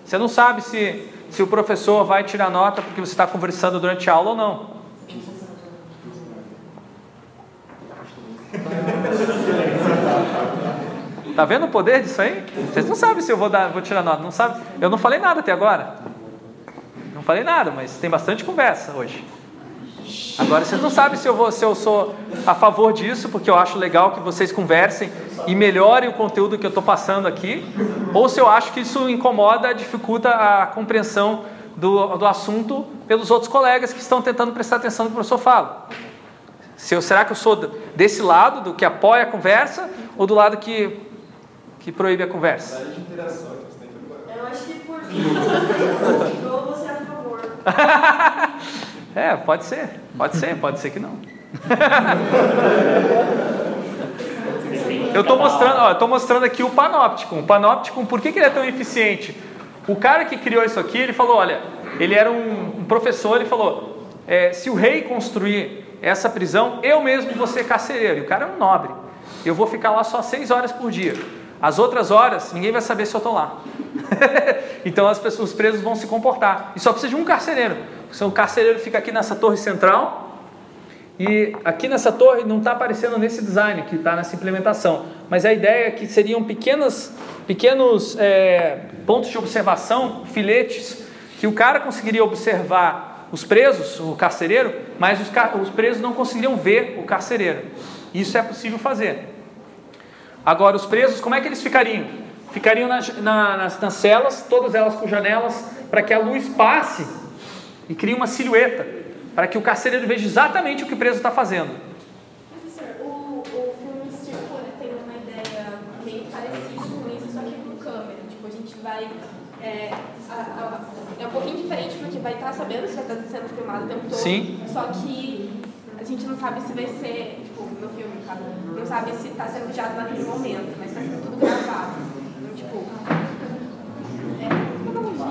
Você não sabe se, se o professor vai tirar nota porque você está conversando durante a aula ou não. Tá vendo o poder disso aí? Vocês não sabem se eu vou, dar, vou tirar nota, não sabe? Eu não falei nada até agora. Não falei nada, mas tem bastante conversa hoje. Agora vocês não sabem se eu, vou, se eu sou a favor disso, porque eu acho legal que vocês conversem e melhorem o conteúdo que eu estou passando aqui, ou se eu acho que isso incomoda, dificulta a compreensão do, do assunto pelos outros colegas que estão tentando prestar atenção no que o professor fala. Se eu, será que eu sou desse lado, do que apoia a conversa, ou do lado que, que proíbe a conversa? Eu acho que por você ou você é a favor. é, pode ser, pode ser, pode ser que não. eu estou mostrando, ó, mostrando aqui o panóptico. O panóptico, por que, que ele é tão eficiente? O cara que criou isso aqui, ele falou, olha, ele era um, um professor, ele falou, é, se o rei construir essa prisão, eu mesmo vou ser carcereiro. E o cara é um nobre. Eu vou ficar lá só seis horas por dia. As outras horas, ninguém vai saber se eu estou lá. então as pessoas, os presos vão se comportar. E só precisa de um carcereiro. O um carcereiro fica aqui nessa torre central. E aqui nessa torre não está aparecendo nesse design que está nessa implementação. Mas a ideia é que seriam pequenas, pequenos é, pontos de observação, filetes, que o cara conseguiria observar os presos, o carcereiro, mas os, os presos não conseguiriam ver o carcereiro. Isso é possível fazer. Agora, os presos, como é que eles ficariam? Ficariam nas, na, nas, nas celas, todas elas com janelas, para que a luz passe e crie uma silhueta, para que o carcereiro veja exatamente o que o preso está fazendo. Professor, o, o filme Círculo tem uma ideia meio parecida com isso, só que com câmera. Tipo, a gente vai. É, a, a, é um pouquinho diferente porque vai estar sabendo que já está sendo filmado o tempo todo. Sim. Só que a gente não sabe se vai ser, no filme, tá? Não sabe se está sendo vigiado naquele momento, mas está sendo tudo gravado. Então, tipo.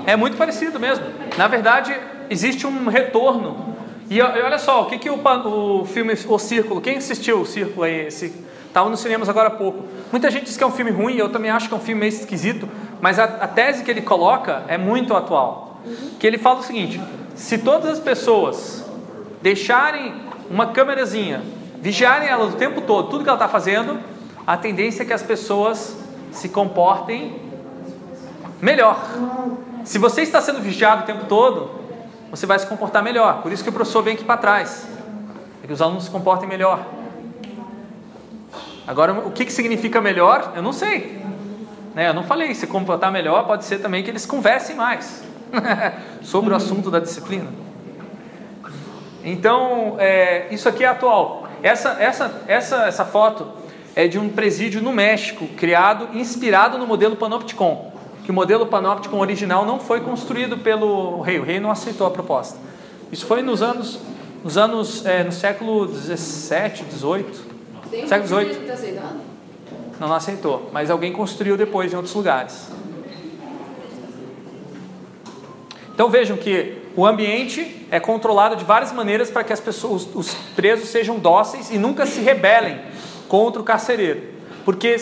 É, muito parecido mesmo. Na verdade, existe um retorno. E olha só, o que, que o, o filme O Círculo, quem assistiu o Círculo aí? Esse, Estava nos cinemas agora há pouco. Muita gente diz que é um filme ruim, eu também acho que é um filme meio esquisito, mas a, a tese que ele coloca é muito atual que ele fala o seguinte: se todas as pessoas deixarem uma câmerazinha, vigiarem ela o tempo todo, tudo que ela está fazendo, a tendência é que as pessoas se comportem melhor. Se você está sendo vigiado o tempo todo, você vai se comportar melhor. Por isso que o professor vem aqui para trás, para que os alunos se comportem melhor. Agora, o que, que significa melhor? Eu não sei. Né? Eu não falei. Se comportar melhor, pode ser também que eles conversem mais. sobre o assunto da disciplina. Então, é, isso aqui é atual. Essa, essa, essa, essa foto é de um presídio no México, criado, inspirado no modelo Panopticon. Que o modelo Panopticon original não foi construído pelo rei, o rei não aceitou a proposta. Isso foi nos anos nos anos, é, no século 17, 18, Tem século filho 18. que tá? Não, não aceitou, mas alguém construiu depois em outros lugares. Então vejam que o ambiente é controlado de várias maneiras para que as pessoas, os presos sejam dóceis e nunca se rebelem contra o carcereiro. Porque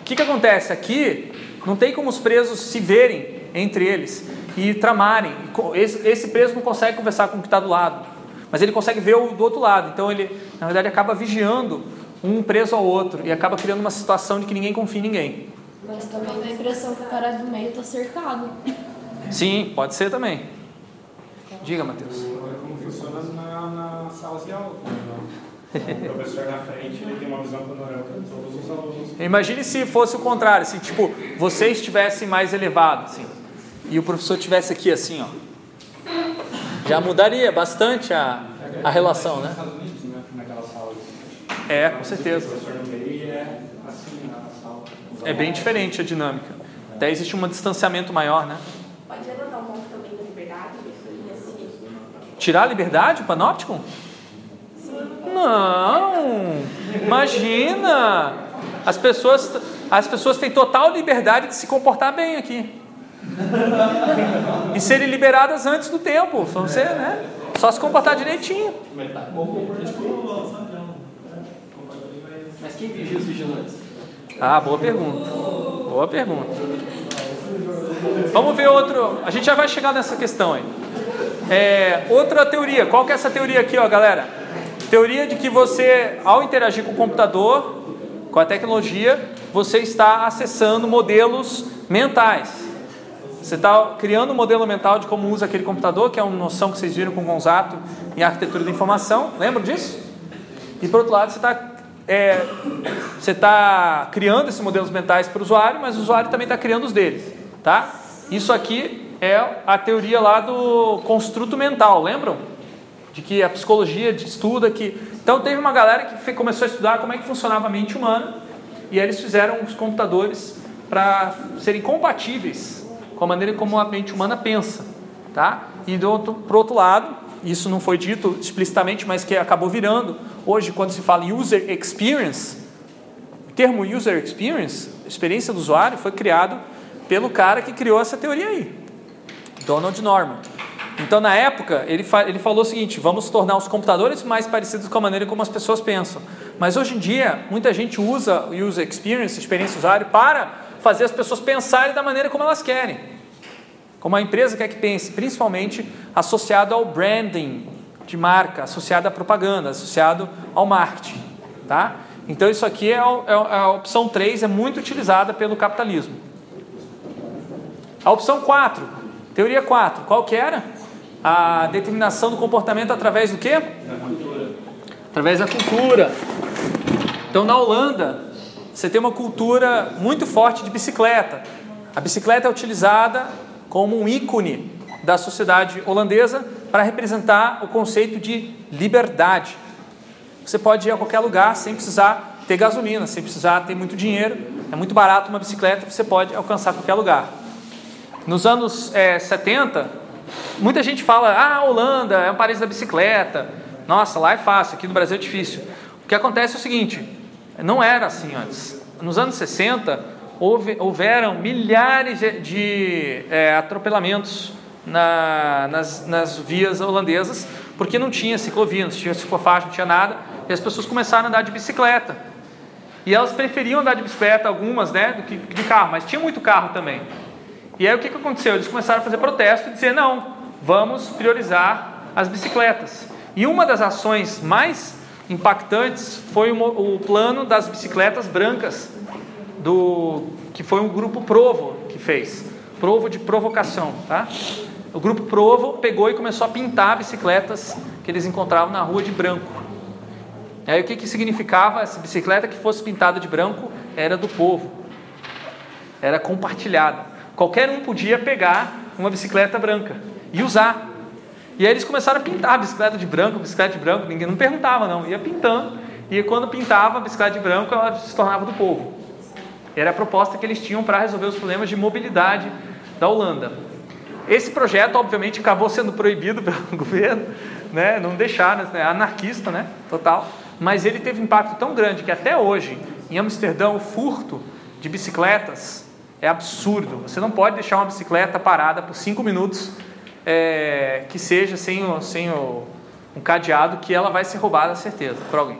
o que, que acontece? Aqui não tem como os presos se verem entre eles e tramarem. Esse, esse preso não consegue conversar com o que está do lado, mas ele consegue ver o do outro lado. Então ele, na verdade, acaba vigiando um preso ao outro e acaba criando uma situação de que ninguém confia em ninguém. Mas também dá a impressão que o cara do meio tá cercado. Sim, pode ser também. Diga, Matheus. Como funciona na, na sala de aula. né? O professor na frente ele tem uma visão panorâmica de todos os alunos. Imagine se fosse o contrário, se tipo, vocês estivessem mais elevados, assim, e o professor estivesse aqui assim, ó. Já mudaria bastante a, a relação, né? Né? É, com certeza. O professor no meio é assim na sala. É bem diferente a dinâmica. Até existe um distanciamento maior, né? Pode levantar um ponto também da liberdade, assim. Tirar a liberdade, o panóptico? Não! Imagina! As pessoas, as pessoas têm total liberdade de se comportar bem aqui. E serem liberadas antes do tempo. Ser, né? Só se comportar direitinho. Mas quem vigia os vigilantes? Ah, boa pergunta. Boa pergunta. Vamos ver outro. A gente já vai chegar nessa questão aí. É, outra teoria. Qual que é essa teoria aqui, ó, galera? Teoria de que você, ao interagir com o computador, com a tecnologia, você está acessando modelos mentais. Você está criando um modelo mental de como usa aquele computador, que é uma noção que vocês viram com o Gonzato em arquitetura da informação. Lembram disso? E por outro lado, você está é, você está criando esses modelos mentais para o usuário, mas o usuário também está criando os deles, tá? Isso aqui é a teoria lá do construto mental, lembram? De que a psicologia estuda que... Então teve uma galera que começou a estudar como é que funcionava a mente humana e eles fizeram os computadores para serem compatíveis com a maneira como a mente humana pensa, tá? E do outro, por outro lado, isso não foi dito explicitamente, mas que acabou virando. Hoje, quando se fala user experience, o termo user experience, experiência do usuário, foi criado pelo cara que criou essa teoria aí, Donald Norman. Então, na época, ele, fa ele falou o seguinte: vamos tornar os computadores mais parecidos com a maneira como as pessoas pensam. Mas hoje em dia, muita gente usa o user experience, experiência usuário, para fazer as pessoas pensarem da maneira como elas querem. Como a empresa quer que pense, principalmente associado ao branding de marca, associado à propaganda, associado ao marketing. Tá? Então, isso aqui é, é a opção 3, é muito utilizada pelo capitalismo. A opção 4, teoria 4, qual que era? A determinação do comportamento através do quê? Da cultura. Através da cultura. Então, na Holanda, você tem uma cultura muito forte de bicicleta. A bicicleta é utilizada como um ícone da sociedade holandesa para representar o conceito de liberdade. Você pode ir a qualquer lugar sem precisar ter gasolina, sem precisar ter muito dinheiro. É muito barato uma bicicleta, você pode alcançar qualquer lugar. Nos anos é, 70, muita gente fala: ah, Holanda é um país da bicicleta. Nossa, lá é fácil, aqui no Brasil é difícil. O que acontece é o seguinte: não era assim antes. Nos anos 60, houve, houveram milhares de, de é, atropelamentos na, nas, nas vias holandesas, porque não tinha ciclovia, não tinha ciclofaixa, não tinha nada, e as pessoas começaram a andar de bicicleta. E elas preferiam andar de bicicleta, algumas, né, do que de carro, mas tinha muito carro também. E aí o que, que aconteceu? Eles começaram a fazer protesto e dizer: não, vamos priorizar as bicicletas. E uma das ações mais impactantes foi o, o plano das bicicletas brancas, do que foi um grupo Provo que fez Provo de provocação, tá? O grupo Provo pegou e começou a pintar bicicletas que eles encontravam na rua de branco. E aí o que, que significava essa bicicleta que fosse pintada de branco? Era do povo, era compartilhada. Qualquer um podia pegar uma bicicleta branca e usar. E aí eles começaram a pintar a bicicleta de branco, bicicleta de branco, ninguém não perguntava não, ia pintando. E quando pintava a bicicleta de branco, ela se tornava do povo. Era a proposta que eles tinham para resolver os problemas de mobilidade da Holanda. Esse projeto, obviamente, acabou sendo proibido pelo governo, né? Não deixaram, né? anarquista, né? Total. Mas ele teve um impacto tão grande que até hoje, em Amsterdã, o furto de bicicletas é absurdo. Você não pode deixar uma bicicleta parada por cinco minutos é, que seja sem, o, sem o, um cadeado que ela vai ser roubada, certeza, por alguém.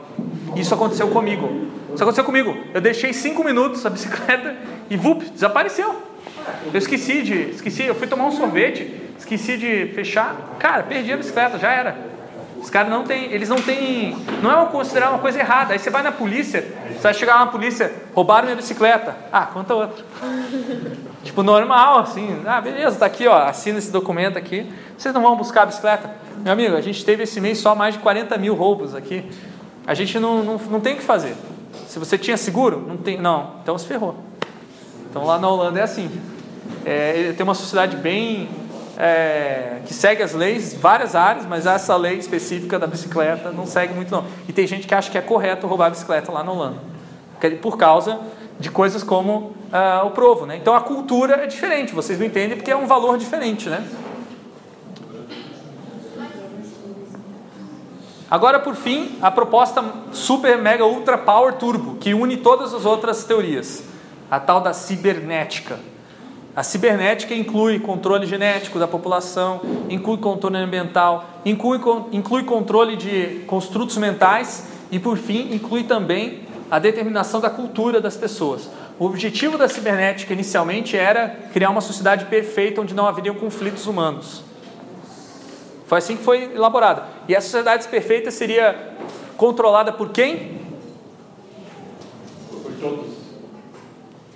Isso aconteceu comigo. Isso aconteceu comigo. Eu deixei cinco minutos a bicicleta e vup, desapareceu. Eu esqueci de, esqueci, eu fui tomar um sorvete, esqueci de fechar. Cara, perdi a bicicleta, já era. Os caras não têm, eles não têm, não é considerar uma coisa errada. Aí você vai na polícia, você vai chegar lá na polícia, roubaram minha bicicleta. Ah, conta outra. tipo, normal, assim. Ah, beleza, tá aqui, ó, assina esse documento aqui. Vocês não vão buscar a bicicleta? Meu amigo, a gente teve esse mês só mais de 40 mil roubos aqui. A gente não, não, não tem o que fazer. Se você tinha seguro, não tem, não, então se ferrou. Então lá na Holanda é assim. É, tem uma sociedade bem é, que segue as leis, várias áreas, mas essa lei específica da bicicleta não segue muito não. E tem gente que acha que é correto roubar a bicicleta lá na Holanda, por causa de coisas como uh, o provo, né? Então a cultura é diferente, vocês não entendem porque é um valor diferente, né? Agora, por fim, a proposta super, mega, ultra power turbo, que une todas as outras teorias, a tal da cibernética. A cibernética inclui controle genético da população, inclui controle ambiental, inclui, inclui controle de construtos mentais e, por fim, inclui também a determinação da cultura das pessoas. O objetivo da cibernética inicialmente era criar uma sociedade perfeita onde não haveriam conflitos humanos. Foi assim que foi elaborada. E essa sociedade perfeita seria controlada por quem? Por todos.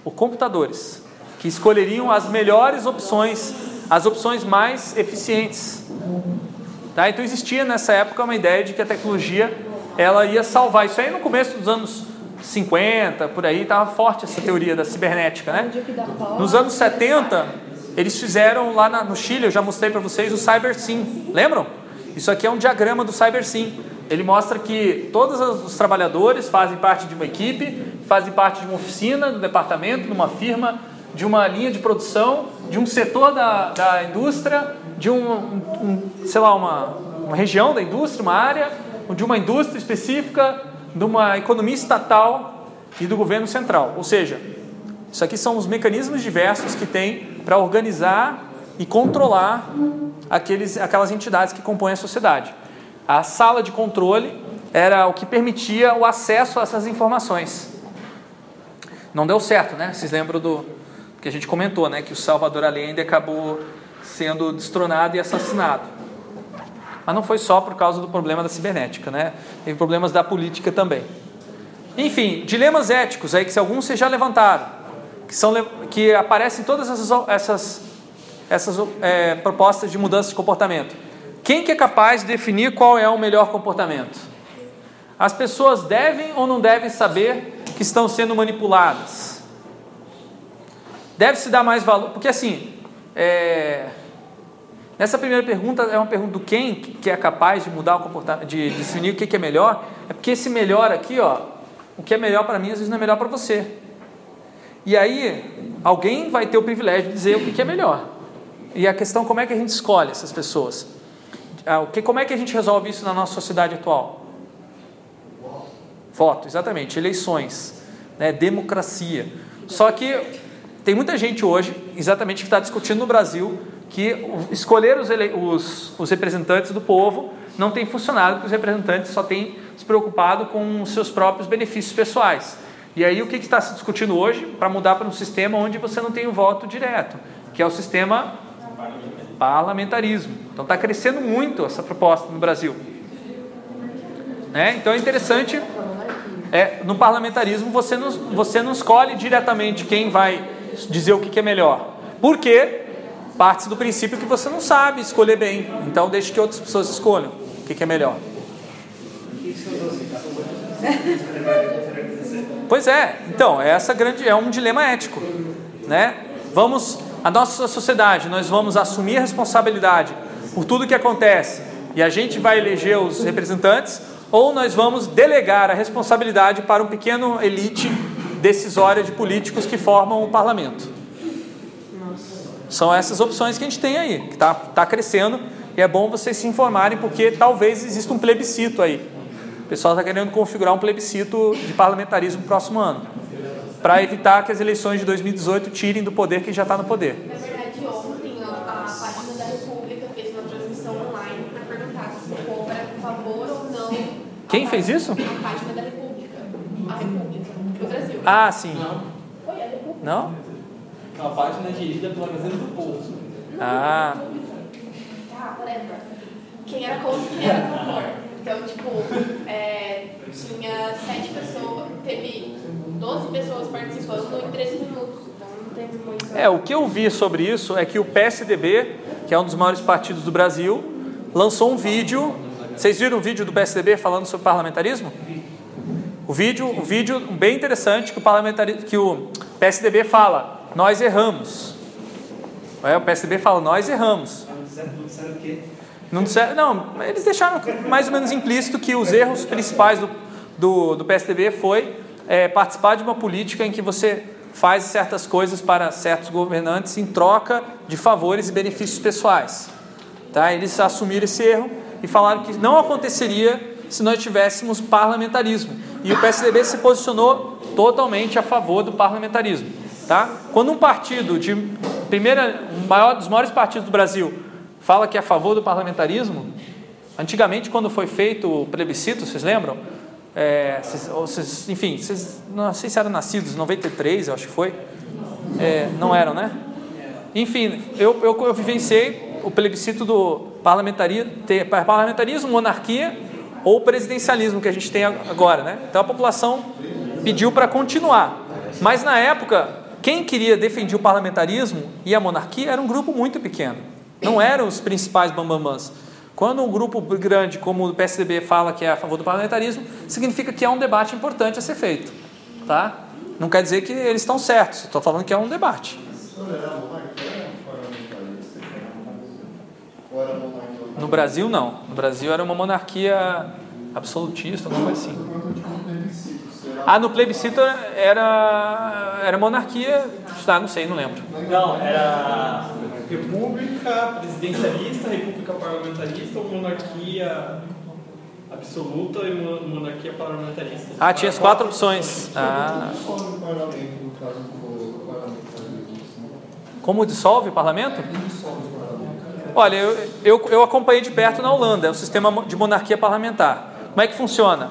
Por computadores que escolheriam as melhores opções, as opções mais eficientes. Tá? Então existia nessa época uma ideia de que a tecnologia ela ia salvar. Isso aí no começo dos anos 50, por aí, estava forte essa teoria da cibernética. Né? Nos anos 70, eles fizeram lá na, no Chile, eu já mostrei para vocês, o CyberSim. Lembram? Isso aqui é um diagrama do CyberSim. Ele mostra que todos os trabalhadores fazem parte de uma equipe, fazem parte de uma oficina, um departamento, de uma firma, de uma linha de produção, de um setor da, da indústria, de um, um, sei lá, uma, uma região da indústria, uma área, de uma indústria específica, de uma economia estatal e do governo central. Ou seja, isso aqui são os mecanismos diversos que tem para organizar e controlar aqueles, aquelas entidades que compõem a sociedade. A sala de controle era o que permitia o acesso a essas informações. Não deu certo, né? Vocês lembram do, que a gente comentou, né, que o Salvador Allende acabou sendo destronado e assassinado. Mas não foi só por causa do problema da cibernética, né? Teve problemas da política também. Enfim, dilemas éticos aí que se alguns vocês já levantaram, que são que aparecem todas essas essas, essas é, propostas de mudança de comportamento. Quem que é capaz de definir qual é o melhor comportamento? As pessoas devem ou não devem saber que estão sendo manipuladas? Deve-se dar mais valor, porque assim, é, nessa primeira pergunta é uma pergunta do quem que é capaz de mudar o comportamento, de definir o que é melhor, é porque esse melhor aqui, ó, o que é melhor para mim às vezes não é melhor para você. E aí, alguém vai ter o privilégio de dizer o que é melhor. E a questão como é que a gente escolhe essas pessoas? Ah, que, como é que a gente resolve isso na nossa sociedade atual? Voto, exatamente, eleições, né, democracia. Só que tem muita gente hoje, exatamente, que está discutindo no Brasil que escolher os, os, os, representantes do povo não tem funcionado, porque os representantes só têm se preocupado com os seus próprios benefícios pessoais. E aí o que está se discutindo hoje para mudar para um sistema onde você não tem o voto direto, que é o sistema parlamentarismo. Então está crescendo muito essa proposta no Brasil. Né? Então é interessante, é, no parlamentarismo você não, você não escolhe diretamente quem vai dizer o que é melhor. Porque parte do princípio que você não sabe escolher bem. Então deixe que outras pessoas escolham o que é melhor. Pois é, então, essa grande é um dilema ético, né? Vamos a nossa sociedade, nós vamos assumir a responsabilidade por tudo que acontece e a gente vai eleger os representantes ou nós vamos delegar a responsabilidade para um pequeno elite decisória de políticos que formam o parlamento. São essas opções que a gente tem aí, que está tá crescendo E é bom vocês se informarem, porque talvez exista um plebiscito aí. O pessoal está querendo configurar um plebiscito de parlamentarismo no próximo ano, para evitar que as eleições de 2018 tirem do poder quem já está no poder. Na verdade, ontem a, página da República fez uma transmissão online para perguntar se o povo era a favor ou não. Quem fez isso? A página da República. A República. Ah, sim. Foi a República. Não? A página é gerida pela Gazeta do Povo. Ah, whatever. Quem era contra quem era a favor. Então, tipo, é, tinha sete pessoas, teve 12 pessoas participando em 13 minutos. Então não teve muito. É, o que eu vi sobre isso é que o PSDB, que é um dos maiores partidos do Brasil, lançou um vídeo. Vocês viram o vídeo do PSDB falando sobre parlamentarismo? O vídeo, o vídeo bem interessante que o parlamentarismo, que o PSDB fala, nós erramos. É, o PSDB fala, nós erramos. Não, disseram, não, eles deixaram mais ou menos implícito que os erros principais do, do, do PSDB foi é, participar de uma política em que você faz certas coisas para certos governantes em troca de favores e benefícios pessoais. Tá? Eles assumiram esse erro e falaram que não aconteceria se nós tivéssemos parlamentarismo. E o PSDB se posicionou totalmente a favor do parlamentarismo. Tá? Quando um partido de primeira, um maior, dos maiores partidos do Brasil fala que é a favor do parlamentarismo, antigamente quando foi feito o plebiscito, vocês lembram? É, enfim, vocês, não sei se eram nascidos em 93, eu acho que foi. É, não eram, né? Enfim, eu, eu, eu vivenciei o plebiscito do parlamentarismo, parlamentarismo, monarquia ou presidencialismo que a gente tem agora, né? Então a população pediu para continuar. Mas na época, quem queria defender o parlamentarismo e a monarquia era um grupo muito pequeno. Não eram os principais bambambãs. Quando um grupo grande como o PSDB fala que é a favor do parlamentarismo, significa que é um debate importante a ser feito, tá? Não quer dizer que eles estão certos. Estou falando que é um debate. No Brasil não. No Brasil era uma monarquia absolutista, alguma coisa assim. Ah, no plebiscito era era monarquia, ah, não sei, não lembro. Não, era república presidencialista, república parlamentarista ou monarquia absoluta e mo- monarquia parlamentarista. Ah, tinha as quatro opções. Ah, parlamentarismo. como dissolve o parlamento? Olha, eu, eu, eu acompanhei de perto na Holanda, é o sistema de monarquia parlamentar. Como é que funciona?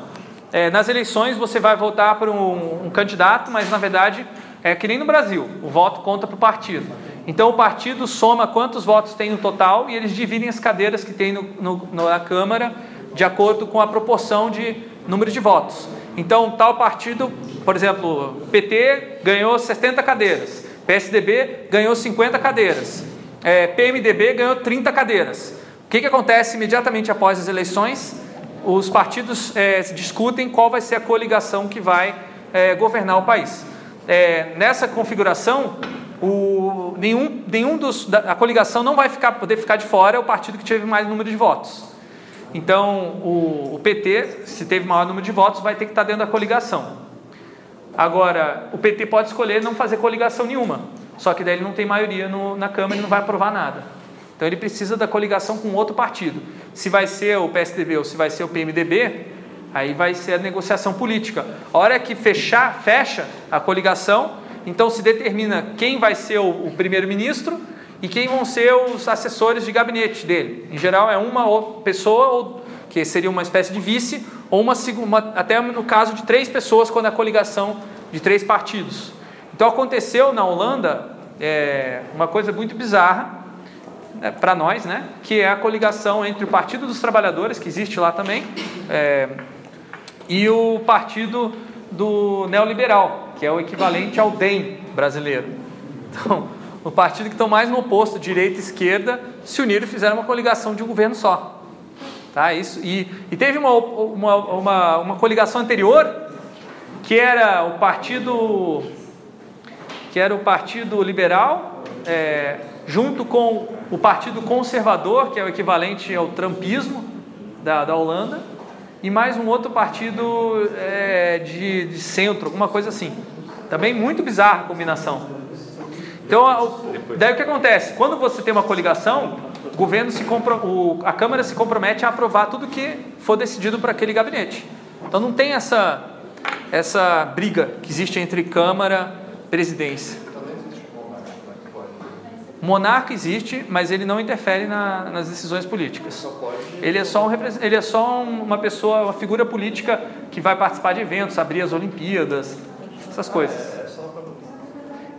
É, nas eleições você vai votar para um, um candidato, mas na verdade é que nem no Brasil, o voto conta para o partido. Então o partido soma quantos votos tem no total e eles dividem as cadeiras que tem no, no, na Câmara de acordo com a proporção de número de votos. Então tal partido, por exemplo, PT ganhou 70 cadeiras, PSDB ganhou 50 cadeiras, é, PMDB ganhou 30 cadeiras. O que, que acontece imediatamente após as eleições? Os partidos é, discutem qual vai ser a coligação que vai é, governar o país. É, nessa configuração, o, nenhum, nenhum dos, a coligação não vai ficar, poder ficar de fora, é o partido que teve mais número de votos. Então, o, o PT, se teve maior número de votos, vai ter que estar dentro da coligação. Agora, o PT pode escolher não fazer coligação nenhuma, só que daí ele não tem maioria no, na Câmara e não vai aprovar nada. Então ele precisa da coligação com outro partido. Se vai ser o PSDB ou se vai ser o PMDB, aí vai ser a negociação política. A hora que fechar, fecha a coligação, então se determina quem vai ser o, o primeiro-ministro e quem vão ser os assessores de gabinete dele. Em geral é uma pessoa que seria uma espécie de vice ou uma, uma até no caso de três pessoas quando a coligação de três partidos. Então aconteceu na Holanda é, uma coisa muito bizarra para nós, né? Que é a coligação entre o Partido dos Trabalhadores, que existe lá também, é, e o Partido do Neoliberal, que é o equivalente ao DEM brasileiro. Então, o partido que estão mais no oposto, direita e esquerda, se uniram e fizeram uma coligação de um governo só. Tá? Isso, e, e teve uma, uma, uma, uma coligação anterior, que era o Partido que era o Partido Liberal, é, junto com o Partido Conservador, que é o equivalente ao Trumpismo da, da Holanda, e mais um outro partido é, de, de centro, alguma coisa assim. Também muito bizarra a combinação. Então, daí o que acontece? Quando você tem uma coligação, o governo se compro, a Câmara se compromete a aprovar tudo que for decidido para aquele gabinete. Então não tem essa, essa briga que existe entre Câmara presidência. Monarca existe, mas ele não interfere na, nas decisões políticas. Ele é, só um, ele é só um- uma pessoa, uma figura política que vai participar de eventos, abrir as Olimpíadas, essas coisas.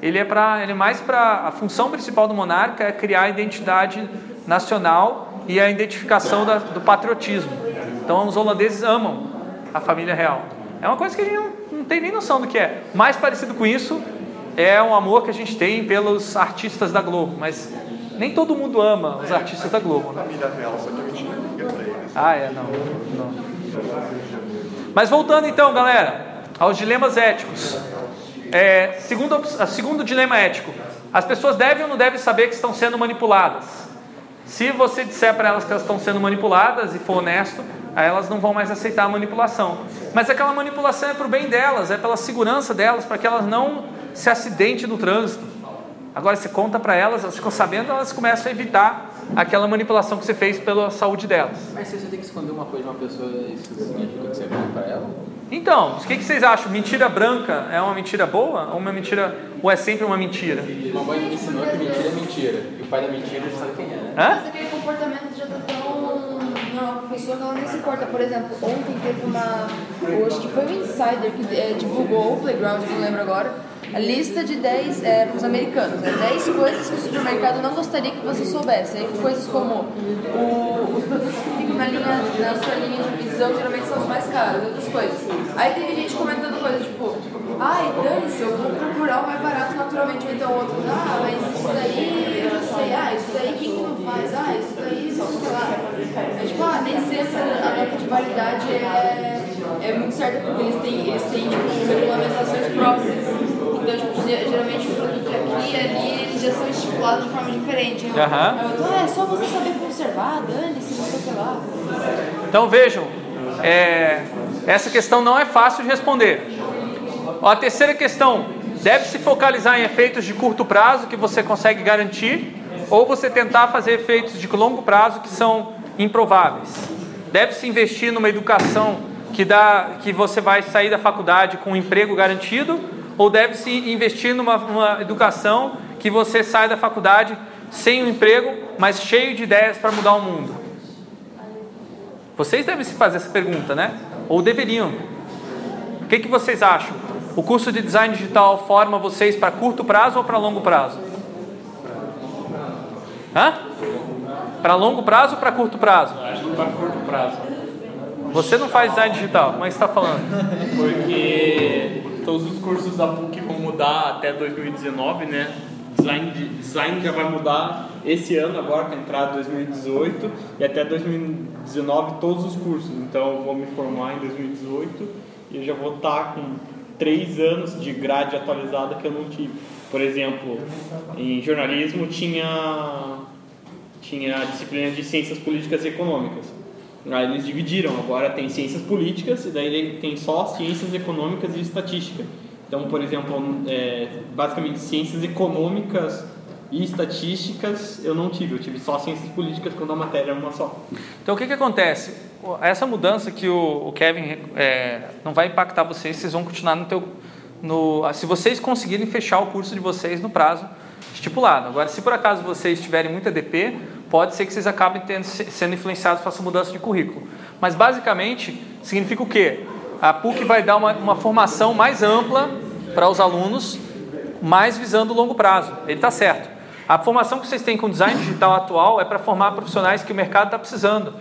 Ele é para, ele é mais para a função principal do monarca é criar a identidade nacional e a identificação da- do patriotismo. Então os holandeses amam a família real. É uma coisa que a gente não, não tem nem noção do que é. Mais parecido com isso é um amor que a gente tem pelos artistas da Globo, mas nem todo mundo ama os artistas da Globo. Né? Ah, é, não. não. Mas voltando então, galera, aos dilemas éticos. É, segundo, segundo dilema ético, as pessoas devem ou não devem saber que estão sendo manipuladas? Se você disser para elas que elas estão sendo manipuladas e for honesto, aí elas não vão mais aceitar a manipulação. Mas aquela manipulação é para o bem delas, é pela segurança delas, para que elas não se acidentem no trânsito. Agora você conta para elas, elas ficam sabendo, elas começam a evitar aquela manipulação que você fez pela saúde delas. Mas se você tem que esconder uma coisa de uma pessoa, isso significa que você vai pra ela? Então, o que, que vocês acham? Mentira branca é uma mentira boa ou uma mentira ou é sempre uma mentira? Uma mãe me ensinou que mentira é mentira. E o pai da mentira sabe quem é, né? Hã? Mas aquele comportamento já tá tão normal pra pessoa que ela nem se importa. Por exemplo, ontem teve uma. Hoje que foi o Insider que é, divulgou o Playground, não lembro agora. A lista de 10 é, para os americanos, né? 10 coisas que o supermercado não gostaria que você soubesse. Aí coisas como o- os produtos que ficam na, linha, na sua linha de visão geralmente são os mais caros, outras coisas. Aí teve gente comentando coisas tipo, ai, dane-se, eu vou procurar o mais barato naturalmente, então outro, ah, mas isso daí eu sei, ah, isso daí quem que não faz, ah, isso daí não sei lá. É tipo, ah, nem sempre a data de validade é, é muito certa, porque eles têm, eles têm tipo, regulamentações próprias. Então, ge- geralmente o produto aqui e ali eles já são estipulados de forma diferente. Eu, Aham. eu tô, ah, é só você saber conservar, dane-se, não sei o que lá. Então vejam, é, essa questão não é fácil de responder. Ó, A terceira questão, deve se focalizar em efeitos de curto prazo que você consegue garantir, ou você tentar fazer efeitos de longo prazo que são improváveis. Deve se investir numa educação que dá, que você vai sair da faculdade com um emprego garantido, ou deve se investir numa, numa educação que você sai da faculdade sem um emprego, mas cheio de ideias para mudar o mundo. Vocês devem se fazer essa pergunta, né? Ou deveriam. O que, que vocês acham? O curso de design digital forma vocês para curto prazo ou para longo prazo? Hã? Para longo prazo ou para curto prazo? Acho que para curto prazo. Você não faz design digital, como é que você está falando? Porque todos os cursos da PUC vão mudar até 2019, né? Design, de- design já vai mudar esse ano agora, a entrada de 2018, e até 2019 todos os cursos. Então eu vou me formar em 2018 e eu já vou estar com três anos de grade atualizada que eu não tive. Por exemplo, em jornalismo tinha tinha disciplina de ciências políticas e econômicas. Aí eles dividiram, agora tem ciências políticas e daí tem só ciências econômicas e estatística. Então, por exemplo, é, basicamente ciências econômicas e estatísticas eu não tive, eu tive só ciências políticas quando a matéria era uma só. Então o que, que acontece? Essa mudança que o, o Kevin é, não vai impactar vocês, vocês vão continuar no teu. No, se vocês conseguirem fechar o curso de vocês no prazo estipulado. Agora, se por acaso vocês tiverem muita DP, pode ser que vocês acabem tendo, sendo influenciados por essa mudança de currículo. Mas basicamente significa o quê? A PUC vai dar uma, uma formação mais ampla para os alunos, mais visando o longo prazo. Ele está certo. A formação que vocês têm com design digital atual é para formar profissionais que o mercado está precisando.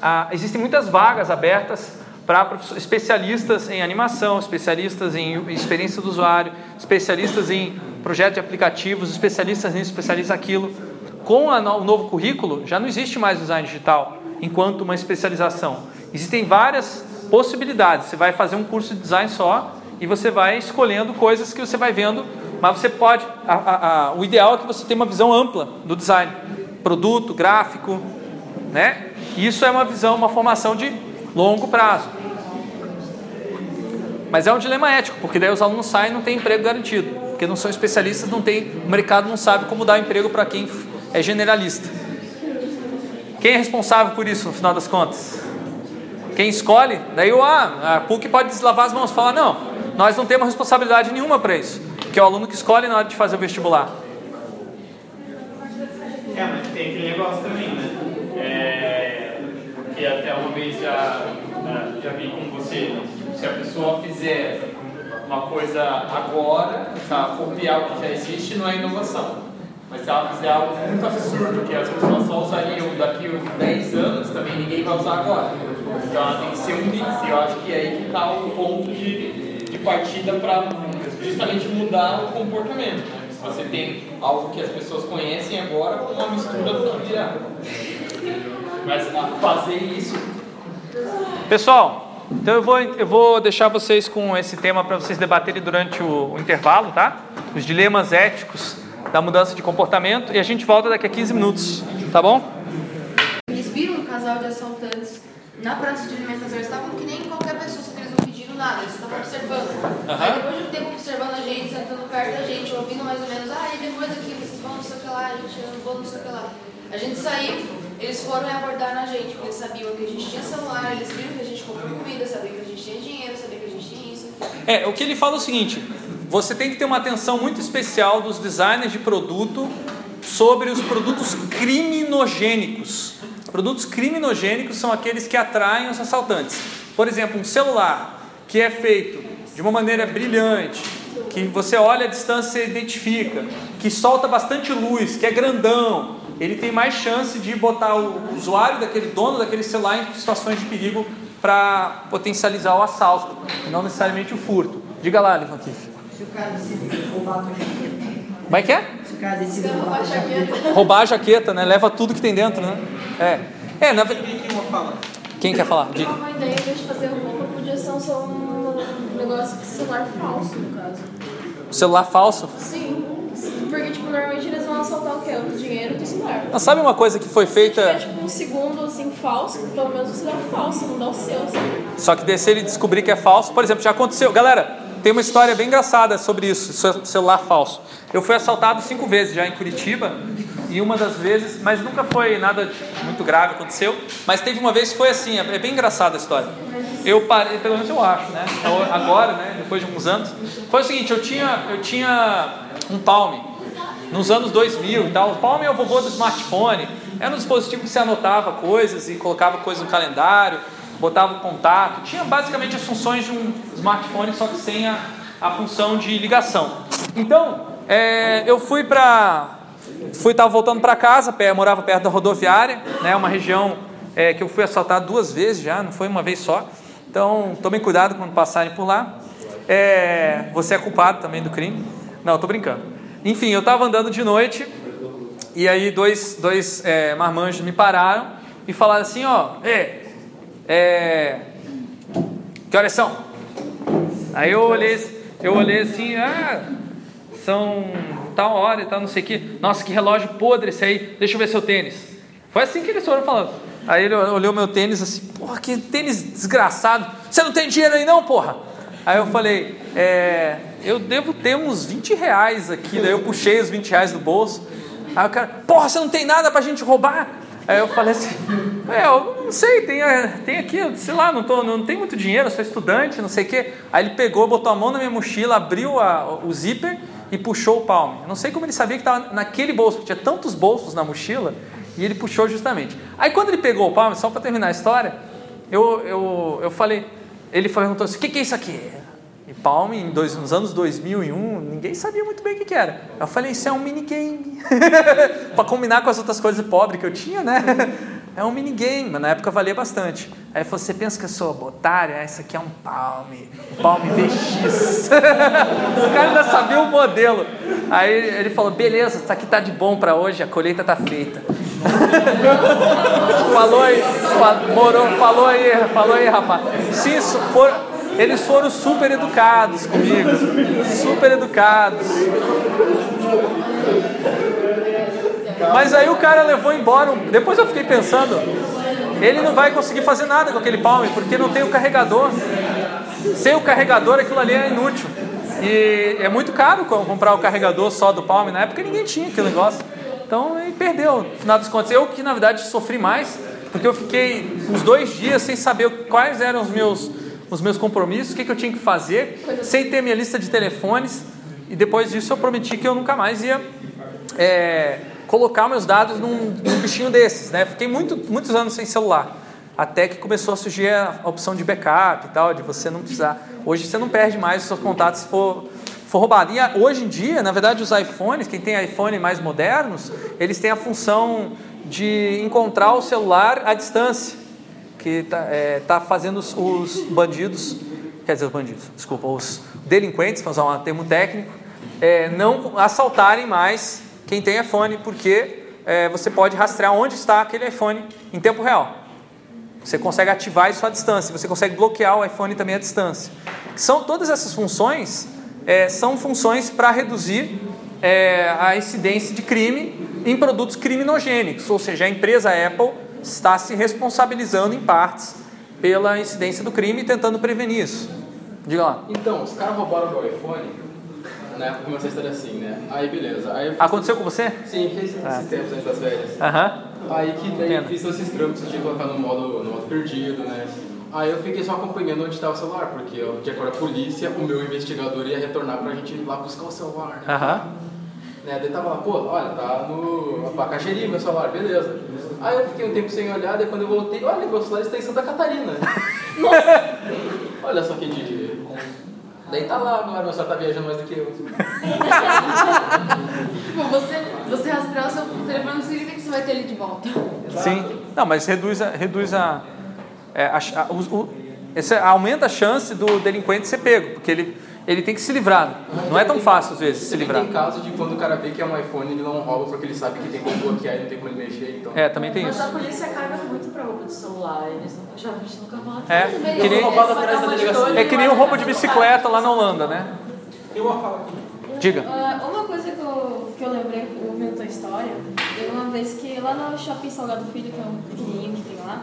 Ah, existem muitas vagas abertas para especialistas em animação, especialistas em experiência do usuário, especialistas em projeto de aplicativos, especialistas nisso, especialistas naquilo. Com no- o novo currículo, já não existe mais design digital enquanto uma especialização. Existem várias possibilidades. Você vai fazer um curso de design só e você vai escolhendo coisas que você vai vendo, mas você pode. a- a- a- o ideal é que você tenha uma visão ampla do design, produto, gráfico, né? Isso é uma visão, uma formação de longo prazo. Mas é um dilema ético, porque daí os alunos saem e não têm emprego garantido, porque não são especialistas, não tem, o mercado não sabe como dar emprego para quem é generalista. Quem é responsável por isso no final das contas? Quem escolhe? Daí o ah, a PUC pode deslavar as mãos e falar: não, nós não temos responsabilidade nenhuma para isso, que é o aluno que escolhe na hora de fazer o vestibular. É, mas tem aquele negócio também, né? É, que até uma vez já, já vi com você, tipo, se a pessoa fizer uma coisa agora, tá, copiar o que já existe, não é inovação. Mas se ela fizer algo muito absurdo, que as pessoas só usariam daqui a 10 anos, também ninguém vai usar agora. Então ela tem que ser um mix, e eu acho que é aí que está o ponto de, de partida para justamente mudar o comportamento. Né? Você tem algo que as pessoas conhecem agora com uma mistura do que virá. Mas fazer isso. Pessoal, então eu vou, eu vou deixar vocês com esse tema para vocês debaterem durante o, o intervalo, tá? Os dilemas éticos da mudança de comportamento e a gente volta daqui a 15 minutos, tá bom? Eles viram um casal de assaltantes na praça de alimentação, eles estavam que nem qualquer pessoa, só que eles não pediram nada, eles estavam observando. Uhum. Aí depois de um tempo observando a gente, sentando perto da gente, ouvindo mais ou menos, ah, e depois aqui, vocês vão não sei o que lá, a gente não vou não sei o que lá. A gente saiu, eles foram e abordaram a gente, porque eles sabiam que a gente tinha celular, eles viram que a gente comprou comida, sabiam que a gente tinha dinheiro, sabiam que a gente tinha isso. É, o que ele fala é o seguinte: você tem que ter uma atenção muito especial dos designers de produto sobre os produtos criminogênicos. Produtos criminogênicos são aqueles que atraem os assaltantes. Por exemplo, um celular que é feito de uma maneira brilhante, que você olha a distância e identifica, que solta bastante luz, que é grandão, ele tem mais chance de botar o usuário daquele dono daquele celular em situações de perigo para potencializar o assalto, não necessariamente o furto. Diga lá, Levantif. Se o cara decide roubar a tua jaqueta. Como é que é? Se o cara decide roubar a tua jaqueta. Roubar a jaqueta, né? Leva tudo que tem dentro, né? É. É, na verdade. Quem quer falar? Diga. Uma ideia, em vez de fazer roupa, podia ser um negócio de celular falso, no caso. O celular falso? Sim. Porque, tipo, normalmente eles vão assaltar o quê? O dinheiro do celular. Não, sabe uma coisa que foi feita. Se tiver, tipo, um segundo, assim, falso, pelo menos o celular falso, não dá o seu, sabe? Só que se ele descobrir que é falso, por exemplo, já aconteceu. Galera, tem uma história bem engraçada sobre isso, celular falso. Eu fui assaltado cinco vezes já em Curitiba e uma das vezes, mas nunca foi nada muito grave aconteceu. Mas teve uma vez que foi assim, é bem engraçada a história. Eu parei, pelo menos eu acho, né? Agora, né? Depois de alguns anos, foi o seguinte: eu tinha, eu tinha um Palm nos anos 2000 e tal. O Palm é o vovô do smartphone. Era um dispositivo que você anotava coisas e colocava coisas no calendário botava o contato, tinha basicamente as funções de um smartphone, só que sem a, a função de ligação. Então, é, eu fui para. Fui, estava voltando para casa, morava perto da rodoviária, né, uma região é, que eu fui assaltado duas vezes já, não foi uma vez só. Então, tomem cuidado quando passarem por lá. É, você é culpado também do crime. Não, estou brincando. Enfim, eu estava andando de noite e aí dois, dois é, marmanjos me pararam e falaram assim, ó, é, que horas são? Aí eu olhei, eu olhei assim, ah, são tal hora e tal, não sei o que. Nossa, que relógio podre esse aí, deixa eu ver seu tênis. Foi assim que eles foram falando. Aí ele olhou meu tênis assim, porra, que tênis desgraçado. Você não tem dinheiro aí não, porra? Aí eu falei, é, eu devo ter uns 20 reais aqui. Daí eu puxei os 20 reais do bolso. Aí o cara, porra, você não tem nada pra gente roubar? Aí eu falei assim, é, eu não sei, tem, tem aqui, sei lá, não, tô, não tem muito dinheiro, sou estudante, não sei o quê. Aí ele pegou, botou a mão na minha mochila, abriu a, o zíper e puxou o palme. Não sei como ele sabia que estava naquele bolso, porque tinha tantos bolsos na mochila, e ele puxou justamente. Aí quando ele pegou o palme, só para terminar a história, eu, eu, eu falei, ele perguntou assim, o que, que é isso aqui? Palm, em dois, nos anos 2001, ninguém sabia muito bem o que, que era. Eu falei, isso é um minigame. para combinar com as outras coisas pobres que eu tinha, né? É um minigame, mas na época valia bastante. Aí você pensa que eu sou botário? Ah, isso aqui é um Palm, Palm VX. o cara ainda sabia o modelo. Aí ele falou, beleza, isso aqui tá de bom para hoje, a colheita tá feita. falou aí, falou aí, falou aí, rapaz. Se isso for eles foram super educados comigo, super educados. Mas aí o cara levou embora. Depois eu fiquei pensando, ele não vai conseguir fazer nada com aquele palme porque não tem o carregador. Sem o carregador aquilo ali é inútil. E é muito caro comprar o carregador só do palme. Na época ninguém tinha aquele negócio. Então, ele perdeu, no final das contas. Eu que, na verdade, sofri mais, porque eu fiquei uns dois dias sem saber quais eram os meus, os meus compromissos, o que, que eu tinha que fazer, sem ter minha lista de telefones. E depois disso eu prometi que eu nunca mais ia é, colocar meus dados num, num bichinho desses. Né? Fiquei muito, muitos anos sem celular. Até que começou a surgir a opção de backup e tal, de você não precisar. Hoje você não perde mais os seus contatos se for, for roubado. E a, hoje em dia, na verdade, os iPhones, quem tem iPhone mais modernos, eles têm a função de encontrar o celular à distância, que está é, tá fazendo os, os bandidos, quer dizer, os bandidos, desculpa, os delinquentes, vamos usar um termo técnico, é, não assaltarem mais quem tem iPhone, porque é, você pode rastrear onde está aquele iPhone em tempo real. Você consegue ativar isso à distância, você consegue bloquear o iPhone também à distância. São todas essas funções é, são funções para reduzir é, a incidência de crime em produtos criminogênicos, ou seja, a empresa Apple está se responsabilizando em partes pela incidência do crime e tentando prevenir isso. Diga lá. Então, os caras roubaram meu iPhone, época começou a história assim, né? Aí beleza. Aí fiz- Aconteceu com você? Sim, fez Ah. esses tempos antes das férias. Aham. Aí que daí Entendo. fiz esses trâmites de colocar no modo, no modo perdido, né? Aí eu fiquei só acompanhando onde estava o celular, porque eu, de acordo com a polícia, o meu investigador ia retornar pra gente ir lá buscar o celular, né? Aham. Né? Daí tava lá, pô, olha, tá no abacaxeri meu celular, beleza. Aí eu fiquei um tempo sem olhar, daí quando eu voltei, olha, meu celular está em Santa Catarina. Nossa! olha só que de... Daí tá lá agora, meu celular tá viajando mais do que eu. Tipo, você, você rastrear o seu telefone não significa que você vai ter ele de volta. Sim. Não, mas reduz a. Reduz a, é, a, a- o- o- esse aumenta a chance do delinquente ser pego, porque ele, ele tem que se livrar. Não é tão fácil, às vezes, se livrar. Tem caso de quando o cara vê que é um iPhone, ele não rouba porque ele sabe que tem como bloquear e não tem como ele mexer, então... É, também tem Mas isso. a polícia carga muito pra roubo de celular. Eles não, geralmente nunca vão É, que nem- É e que nem o roubo de bicicleta lá na Holanda, né? Eu vou falar. Diga. Ah, uma coisa que eu, que eu lembrei ouvindo tua história, teve uma vez que lá no Shopping Salgado Filho, que é um pequenininho que tem lá,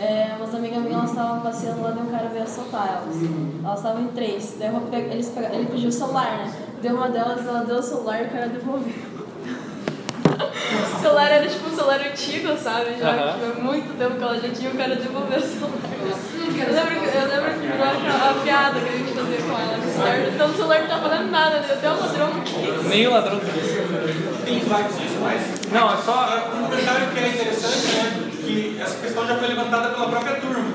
é, umas amigas minhas elas estavam passeando lá e um cara veio assaltar elas. Elas estavam em três. Daí eu pe- eles pega- ele pediu o celular, né? Deu uma delas, ela deu o celular e o cara devolveu. O celular era tipo um celular antigo, sabe? Já Aham. tipo, há muito tempo que ela já tinha, o cara devolveu o celular. Eu lembro que, eu lembro que virou a, a piada que a gente fazia com ela. o celular- Então o celular não tá falando nada, né? Até o ladrão que quis. Nem o ladrão Tem slides disso, mas. Não, é só. Um comentário que é interessante, né? Que essa questão já foi levantada pela própria turma.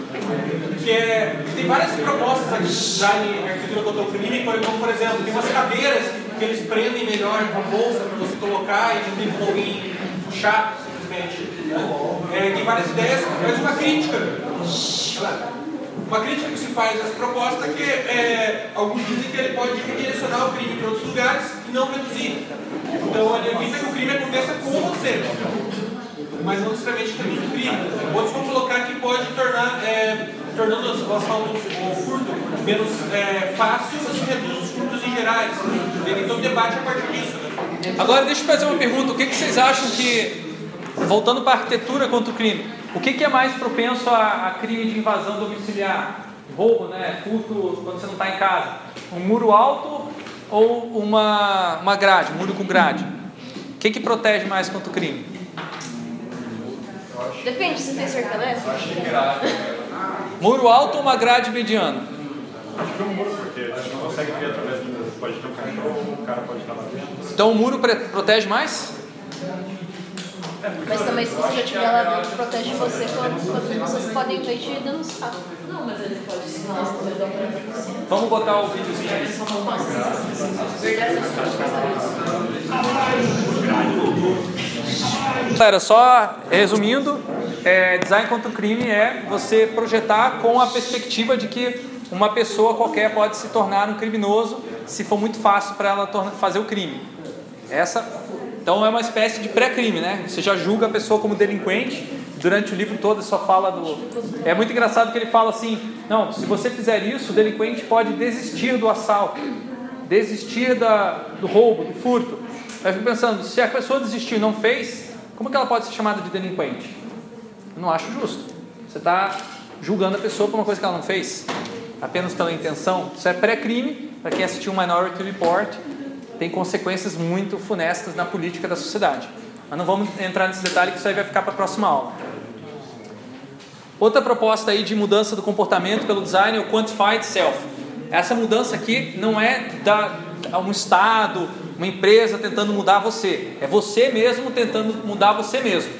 Que é. Tem várias propostas aqui design em arquitetura crime, como por exemplo, tem umas cadeiras que eles prendem melhor com a bolsa para você colocar e não tem como alguém puxar simplesmente. Né? É, tem várias ideias, mas uma crítica. Uma crítica que se faz a essa proposta é que é, alguns dizem que ele pode redirecionar o crime para outros lugares e não reduzir. Então ele evita que o crime aconteça com você, mas não necessariamente reduz o crime. Outros vão colocar que pode tornar, é, tornando o assalto ou furto menos é, fácil, você reduz os furtos em gerais. Todo debate a partir disso. Né? Agora deixa eu fazer uma pergunta. O que, que vocês acham que, voltando para a arquitetura contra o crime, o que, que é mais propenso a, a crime de invasão domiciliar? Roubo, né? Furto quando você não está em casa. Um muro alto ou uma, uma grade, um muro com grade? O que, que protege mais contra o crime? Depende, você tem cerca elétrica? Muro alto ou uma grade mediana? Acho que é um muro, porque a gente não consegue ver através do. Pode ter um cachorro, o cara pode estar lá dentro. Então o muro protege mais? Mas também se você já tiver lá dentro, protege você quando pessoas podem ver te denunciar. Não, mas ele pode ensinar as coisas da Vamos botar o videozinho aí. Galera, só resumindo, é, design contra o crime é você projetar com a perspectiva de que uma pessoa qualquer pode se tornar um criminoso se for muito fácil para ela fazer o crime. Essa, então é uma espécie de pré-crime, né? Você já julga a pessoa como delinquente. Durante o livro todo só fala do. É muito engraçado que ele fala assim: não, se você fizer isso, o delinquente pode desistir do assalto, desistir da, do roubo, do furto. Aí eu fico pensando: se a pessoa desistiu e não fez, como que ela pode ser chamada de delinquente? Eu não acho justo. Você está julgando a pessoa por uma coisa que ela não fez, apenas pela intenção. Isso é pré-crime. Para quem assistiu o Minority Report, tem consequências muito funestas na política da sociedade. Mas não vamos entrar nesse detalhe que isso aí vai ficar para a próxima aula. Outra proposta aí de mudança do comportamento pelo design é o Quantified Self. Essa mudança aqui não é da um estado, uma empresa tentando mudar você, é você mesmo tentando mudar você mesmo.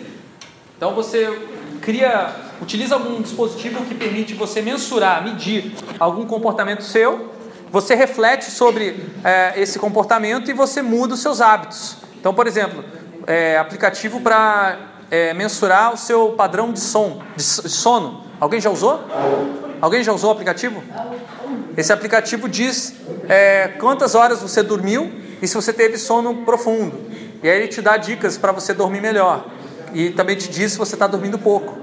Então você cria, utiliza algum dispositivo que permite você mensurar, medir algum comportamento seu, você reflete sobre é, esse comportamento e você muda os seus hábitos. Então, por exemplo, é, aplicativo para é, mensurar o seu padrão de som, de sono. Alguém já usou? Alguém já usou o aplicativo? Esse aplicativo diz é, quantas horas você dormiu e se você teve sono profundo. E aí ele te dá dicas para você dormir melhor. E também te diz se você está dormindo pouco.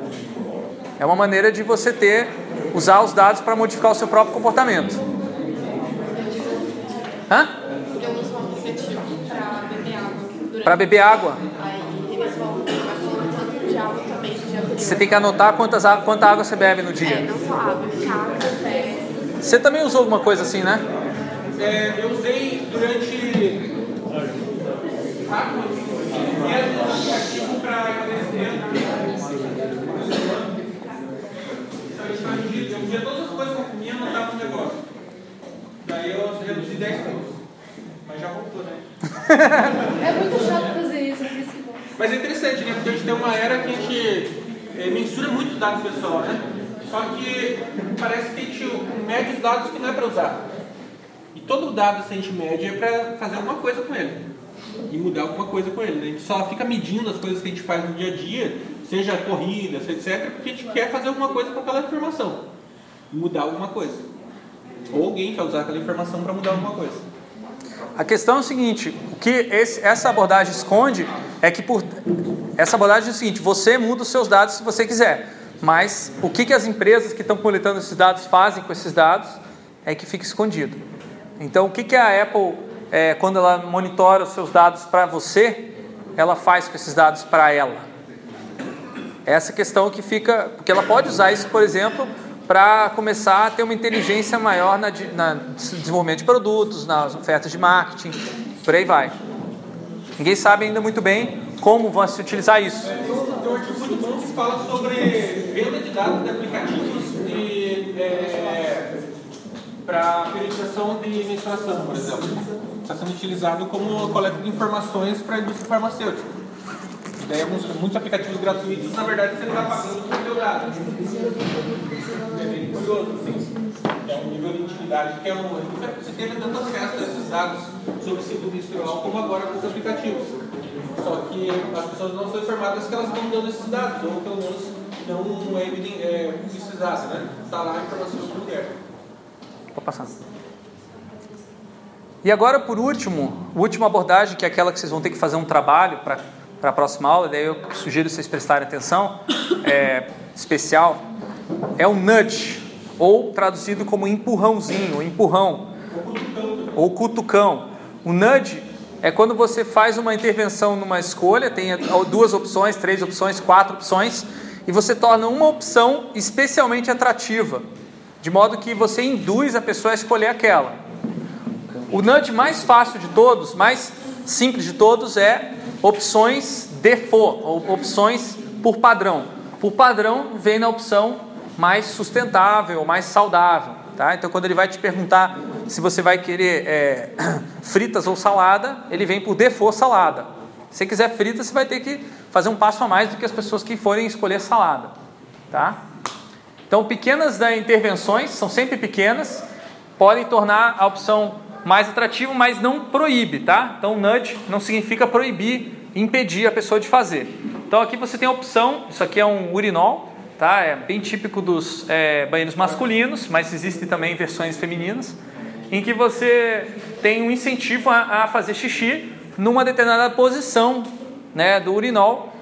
É uma maneira de você ter, usar os dados para modificar o seu próprio comportamento. Hã? Eu uso um aplicativo para beber água. Para beber água. Você tem que anotar quantas, quanta água você bebe no É, dia. não só água, chá, café. Você também usou alguma coisa assim, né? É, eu usei durante. Rápido. Era um aplicativo para emagrecimento. Eu via todas as coisas que eu comia e anotava no negócio. Daí eu reduzi 10 quilos. Mas já voltou, né? É muito chato fazer isso, é por isso que eu- Mas é interessante, né? Porque a gente tem uma era que a gente eh, mensura muito dados pessoal, né? Só que parece que a gente mede os dados que não é para usar. E todo dado que a gente mede é para fazer alguma coisa com ele. E mudar alguma coisa com ele. né? A gente só fica medindo as coisas que a gente faz no dia a dia, seja corrida, etc., porque a gente quer fazer alguma coisa com aquela informação. Mudar alguma coisa. Ou alguém quer usar aquela informação para mudar alguma coisa. A questão é o seguinte: o que esse- essa abordagem esconde é que por essa abordagem é o seguinte: você muda os seus dados se você quiser, mas o que, que as empresas que estão coletando esses dados fazem com esses dados é que fica escondido. Então, o que, que a Apple, é, quando ela monitora os seus dados para você, ela faz com esses dados para ela? Essa questão que fica, porque ela pode usar isso, por exemplo, para começar a ter uma inteligência maior na, na desenvolvimento de produtos, nas ofertas de marketing, por aí vai. Ninguém sabe ainda muito bem como vai se utilizar isso. Tem um artigo muito bom que fala sobre venda de dados de aplicativos de, para periodização de menstruação, por exemplo. Está sendo utilizado como coleta de informações para a indústria farmacêutica. E daí alguns, muitos aplicativos gratuitos, na verdade, você está pagando por teu dado. É bem curioso, assim. É um nível de intimidade que é um. Você teve tanto acesso a esses dados sobre o ciclo menstrual como agora com os aplicativos. Só que as pessoas não são informadas que elas estão dando esses dados, ou pelo menos não é, é publicizado, né? Está lá a informação do lugar. Passar. E agora, por último, a última abordagem, que é aquela que vocês vão ter que fazer um trabalho para a próxima aula, daí eu sugiro vocês prestarem atenção, é, especial, é o nudge, ou traduzido como empurrãozinho, empurrão, ou cutucão. O nudge é quando você faz uma intervenção numa escolha, tem duas opções, três opções, quatro opções, e você torna uma opção especialmente atrativa, de modo que você induz a pessoa a escolher aquela. O nudge mais fácil de todos, mais simples de todos, é opções default, ou opções por padrão. Por padrão vem na opção mais sustentável, mais saudável. Tá? Então, quando ele vai te perguntar se você vai querer é, fritas ou salada, ele vem por default salada. Se quiser frita, você vai ter que fazer um passo a mais do que as pessoas que forem escolher salada. Tá? Então, pequenas né, intervenções, são sempre pequenas, podem tornar a opção mais atrativa, mas não proíbe, tá? Então, nudge não significa proibir, impedir a pessoa de fazer. Então, aqui você tem a opção, isso aqui é um urinol, tá? É bem típico dos é, banheiros masculinos, mas existem também versões femininas, em que você tem um incentivo a, a fazer xixi numa determinada posição né, do urinol,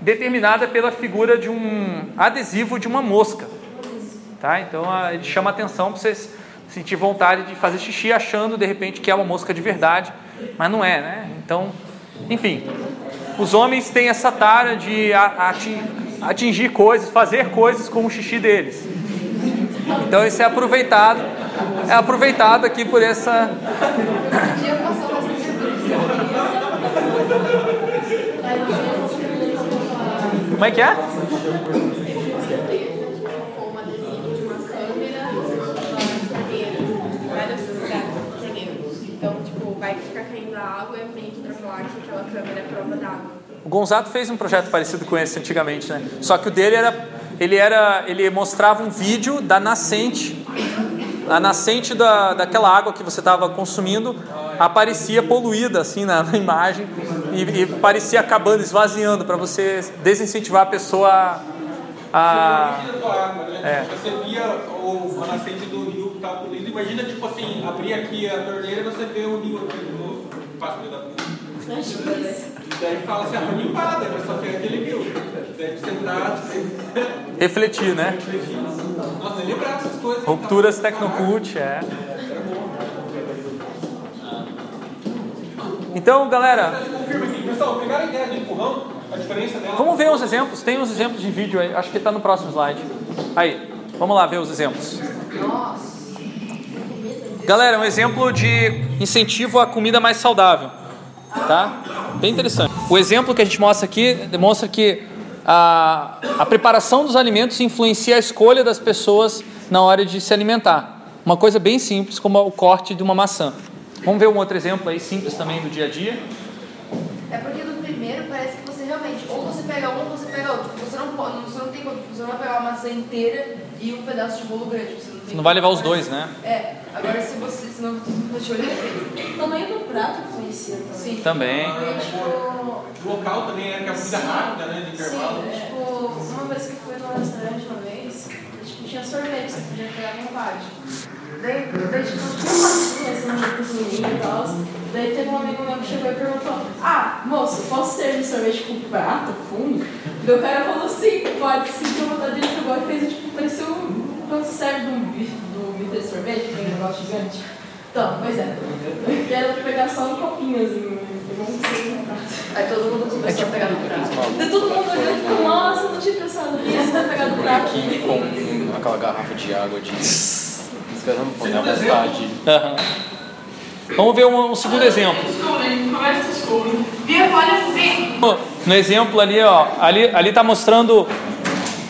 determinada pela figura de um adesivo de uma mosca. Tá? Então ele chama atenção para vocês sentir vontade de fazer xixi achando de repente que é uma mosca de verdade, mas não é, né? Então, enfim, os homens têm essa tara de atingir coisas, fazer coisas com o xixi deles. Então isso é aproveitado, é aproveitado aqui por essa Como é que é? com um adesivo de uma câmera na torneira, vários lugares da torneira. Então, tipo, vai ficar caindo a água e meio que pra falar que aquela câmera é prova d'água. O Gonzato fez um projeto parecido com esse antigamente, né? Só que o dele era, ele era, ele mostrava um vídeo da nascente, a nascente da, daquela água que você estava consumindo aparecia poluída assim na, na imagem e, e parecia acabando, esvaziando para você desincentivar a pessoa a, a né? É. Você via o, a nascente do rio que estava poluído. Imagina, tipo assim, abrir aqui a torneira e você vê o rio aqui no espaço da rua. E daí fala assim, ah, foi limpada, mas só tem aquele rio. Deve sentar, refletir, né? Nossa, nem lembrar dessas coisas. Rupturas Tecnocult, é. Então, galera, a? A vamos ver os exemplos. Tem uns exemplos de vídeo aí. Acho que está no próximo slide. Aí, vamos lá ver os exemplos. Galera, um exemplo de incentivo à comida mais saudável, tá? Bem interessante. O exemplo que a gente mostra aqui demonstra que a, a preparação dos alimentos influencia a escolha das pessoas na hora de se alimentar. Uma coisa bem simples, como o corte de uma maçã. Vamos ver um outro exemplo aí simples também do dia a dia. É porque no primeiro parece que você realmente, ou você pega um ou você pega outro. Você não pode, você não tem você não vai pegar uma maçã inteira e um pedaço de bolo grande. Você Você não vai levar os dois, né? É, agora se você, senão você vai te olhar. O tamanho do prato influencia também. Sim. Também. Tipo, O local também é que é a comida Sim. rápida, né? De intervalo. Sim, tipo, uma vez que eu fui num restaurante uma vez, tipo, tinha sorvete, você podia pegar à vontade. Daí, daí tipo, tinha uma assim, de pequenininho e tal. Daí teve um amigo meu que chegou e perguntou: Ah, moço, posso servir sorvete com prato, fundo? Daí o cara falou: Sim, pode. Sentiu vontade de pegou e fez, tipo, pareceu quando você serve do bife, do de sorvete, que é um negócio gigante. Então, pois é. Que era pra pegar só um copinho, assim, um no. Aí todo mundo começou a pegar no prato. Daí todo mundo olhou e ficou, nossa, não tinha pensado nisso, vai pegar do prato. Aqui com aquela garrafa de água de. Esperando poder à vontade. Vamos ver um, um segundo exemplo. No exemplo ali, ó, ali ali está mostrando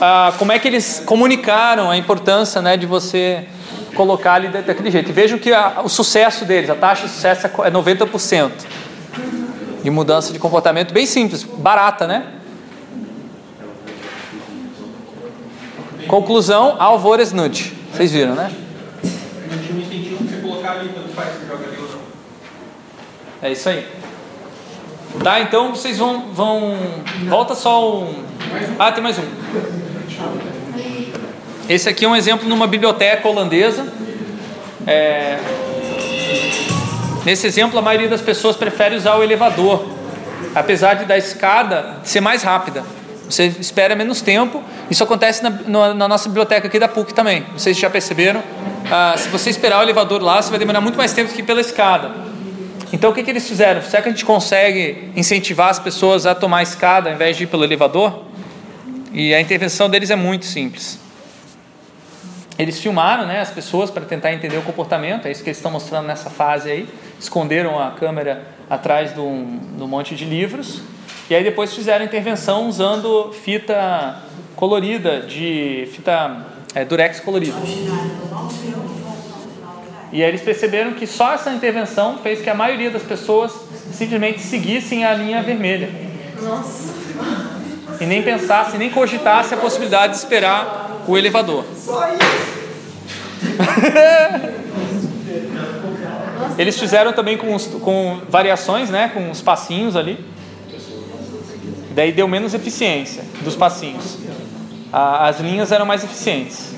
ah, como é que eles comunicaram a importância, né, de você colocar ali da- daquele jeito. E vejam que a- o sucesso deles, a taxa de sucesso é co- é 90% de mudança de comportamento, bem simples, barata, né? Conclusão, Alvores Nut. Vocês viram, né? É isso aí. Tá, então vocês vão. vão volta só um. Ah, tem mais um. Esse aqui é um exemplo numa biblioteca holandesa. É, Nesse exemplo, a maioria das pessoas prefere usar o elevador, apesar de da escada ser mais rápida. Você espera menos tempo. Isso acontece na, na- na nossa biblioteca aqui da PUC também. Se já perceberam. Ah, se você esperar o elevador lá, você vai demorar muito mais tempo do que pela escada. Então, o que, que eles fizeram? Será que a gente consegue incentivar as pessoas a tomar a escada ao invés de ir pelo elevador? E a intervenção deles é muito simples. Eles filmaram né, as pessoas para tentar entender o comportamento, é isso que eles estão mostrando nessa fase aí. Esconderam a câmera atrás de um, de um monte de livros. E aí depois fizeram intervenção usando fita colorida, de fita é, durex colorida. E aí eles perceberam que só essa intervenção fez que a maioria das pessoas simplesmente seguissem a linha vermelha. Nossa. E nem pensasse, nem cogitasse a possibilidade de esperar o elevador. Eles fizeram também com, os- com variações, né, com os passinhos ali. Daí deu menos eficiência dos passinhos. A- as linhas eram mais eficientes.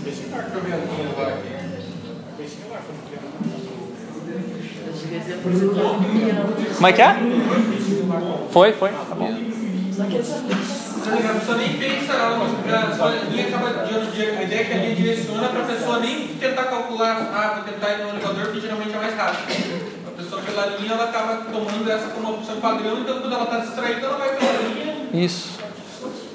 Como é que é? Foi, foi. Tá bom. A pessoa nem pensa, ela, mas a linha acaba de- a ideia é que a linha direciona para a pessoa nem tentar calcular, ah, vou tentar ir no elevador, que geralmente é mais rápido. A pessoa pela linha, ela acaba tomando essa como uma opção padrão, então quando ela está distraída, ela vai pela linha. Isso.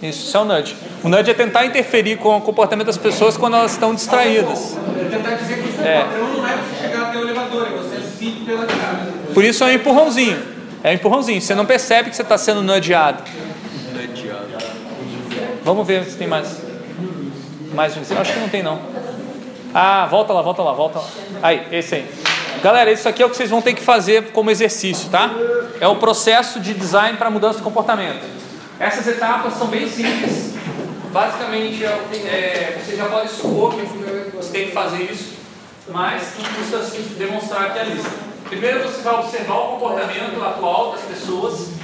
Isso, isso é o nudge. O nudge é tentar interferir com o comportamento das pessoas quando elas estão distraídas. Tentar dizer que o seu É. padrão não é você chegar até o elevador, é você seguir pela escada. Por isso é um empurrãozinho. É um empurrãozinho. Você não percebe que você está sendo nudgeado. Vamos ver se tem mais. Mais um. Acho que não tem não. Ah, volta lá, volta lá, volta lá. Aí, esse aí. Galera, isso aqui é o que vocês vão ter que fazer como exercício, tá? É o processo de design para mudança de comportamento. Essas etapas são bem simples. Basicamente, é, é, você já pode supor que você tem que fazer isso, mas não custa demonstrar aqui a lista. Primeiro você vai observar o comportamento atual das pessoas.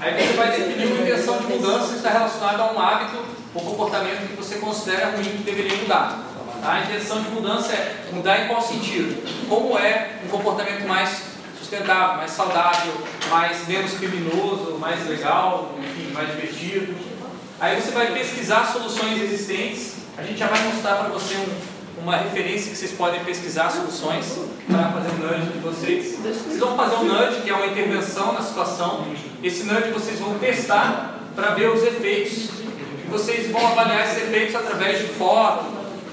Aí você vai definir uma intenção de mudança que está relacionada a um hábito ou comportamento que você considera ruim que deveria mudar. Tá? A intenção de mudança é mudar em qual sentido? Como é um comportamento mais sustentável, mais saudável, mais menos criminoso, mais legal, enfim, mais divertido. Aí você vai pesquisar soluções existentes. A gente já vai mostrar para você um, uma referência que vocês podem pesquisar soluções para fazer um nudge de vocês. Vocês vão fazer um nudge, que é uma intervenção na situação. Esse nudge vocês vão testar para ver os efeitos. E vocês vão avaliar esses efeitos através de foto,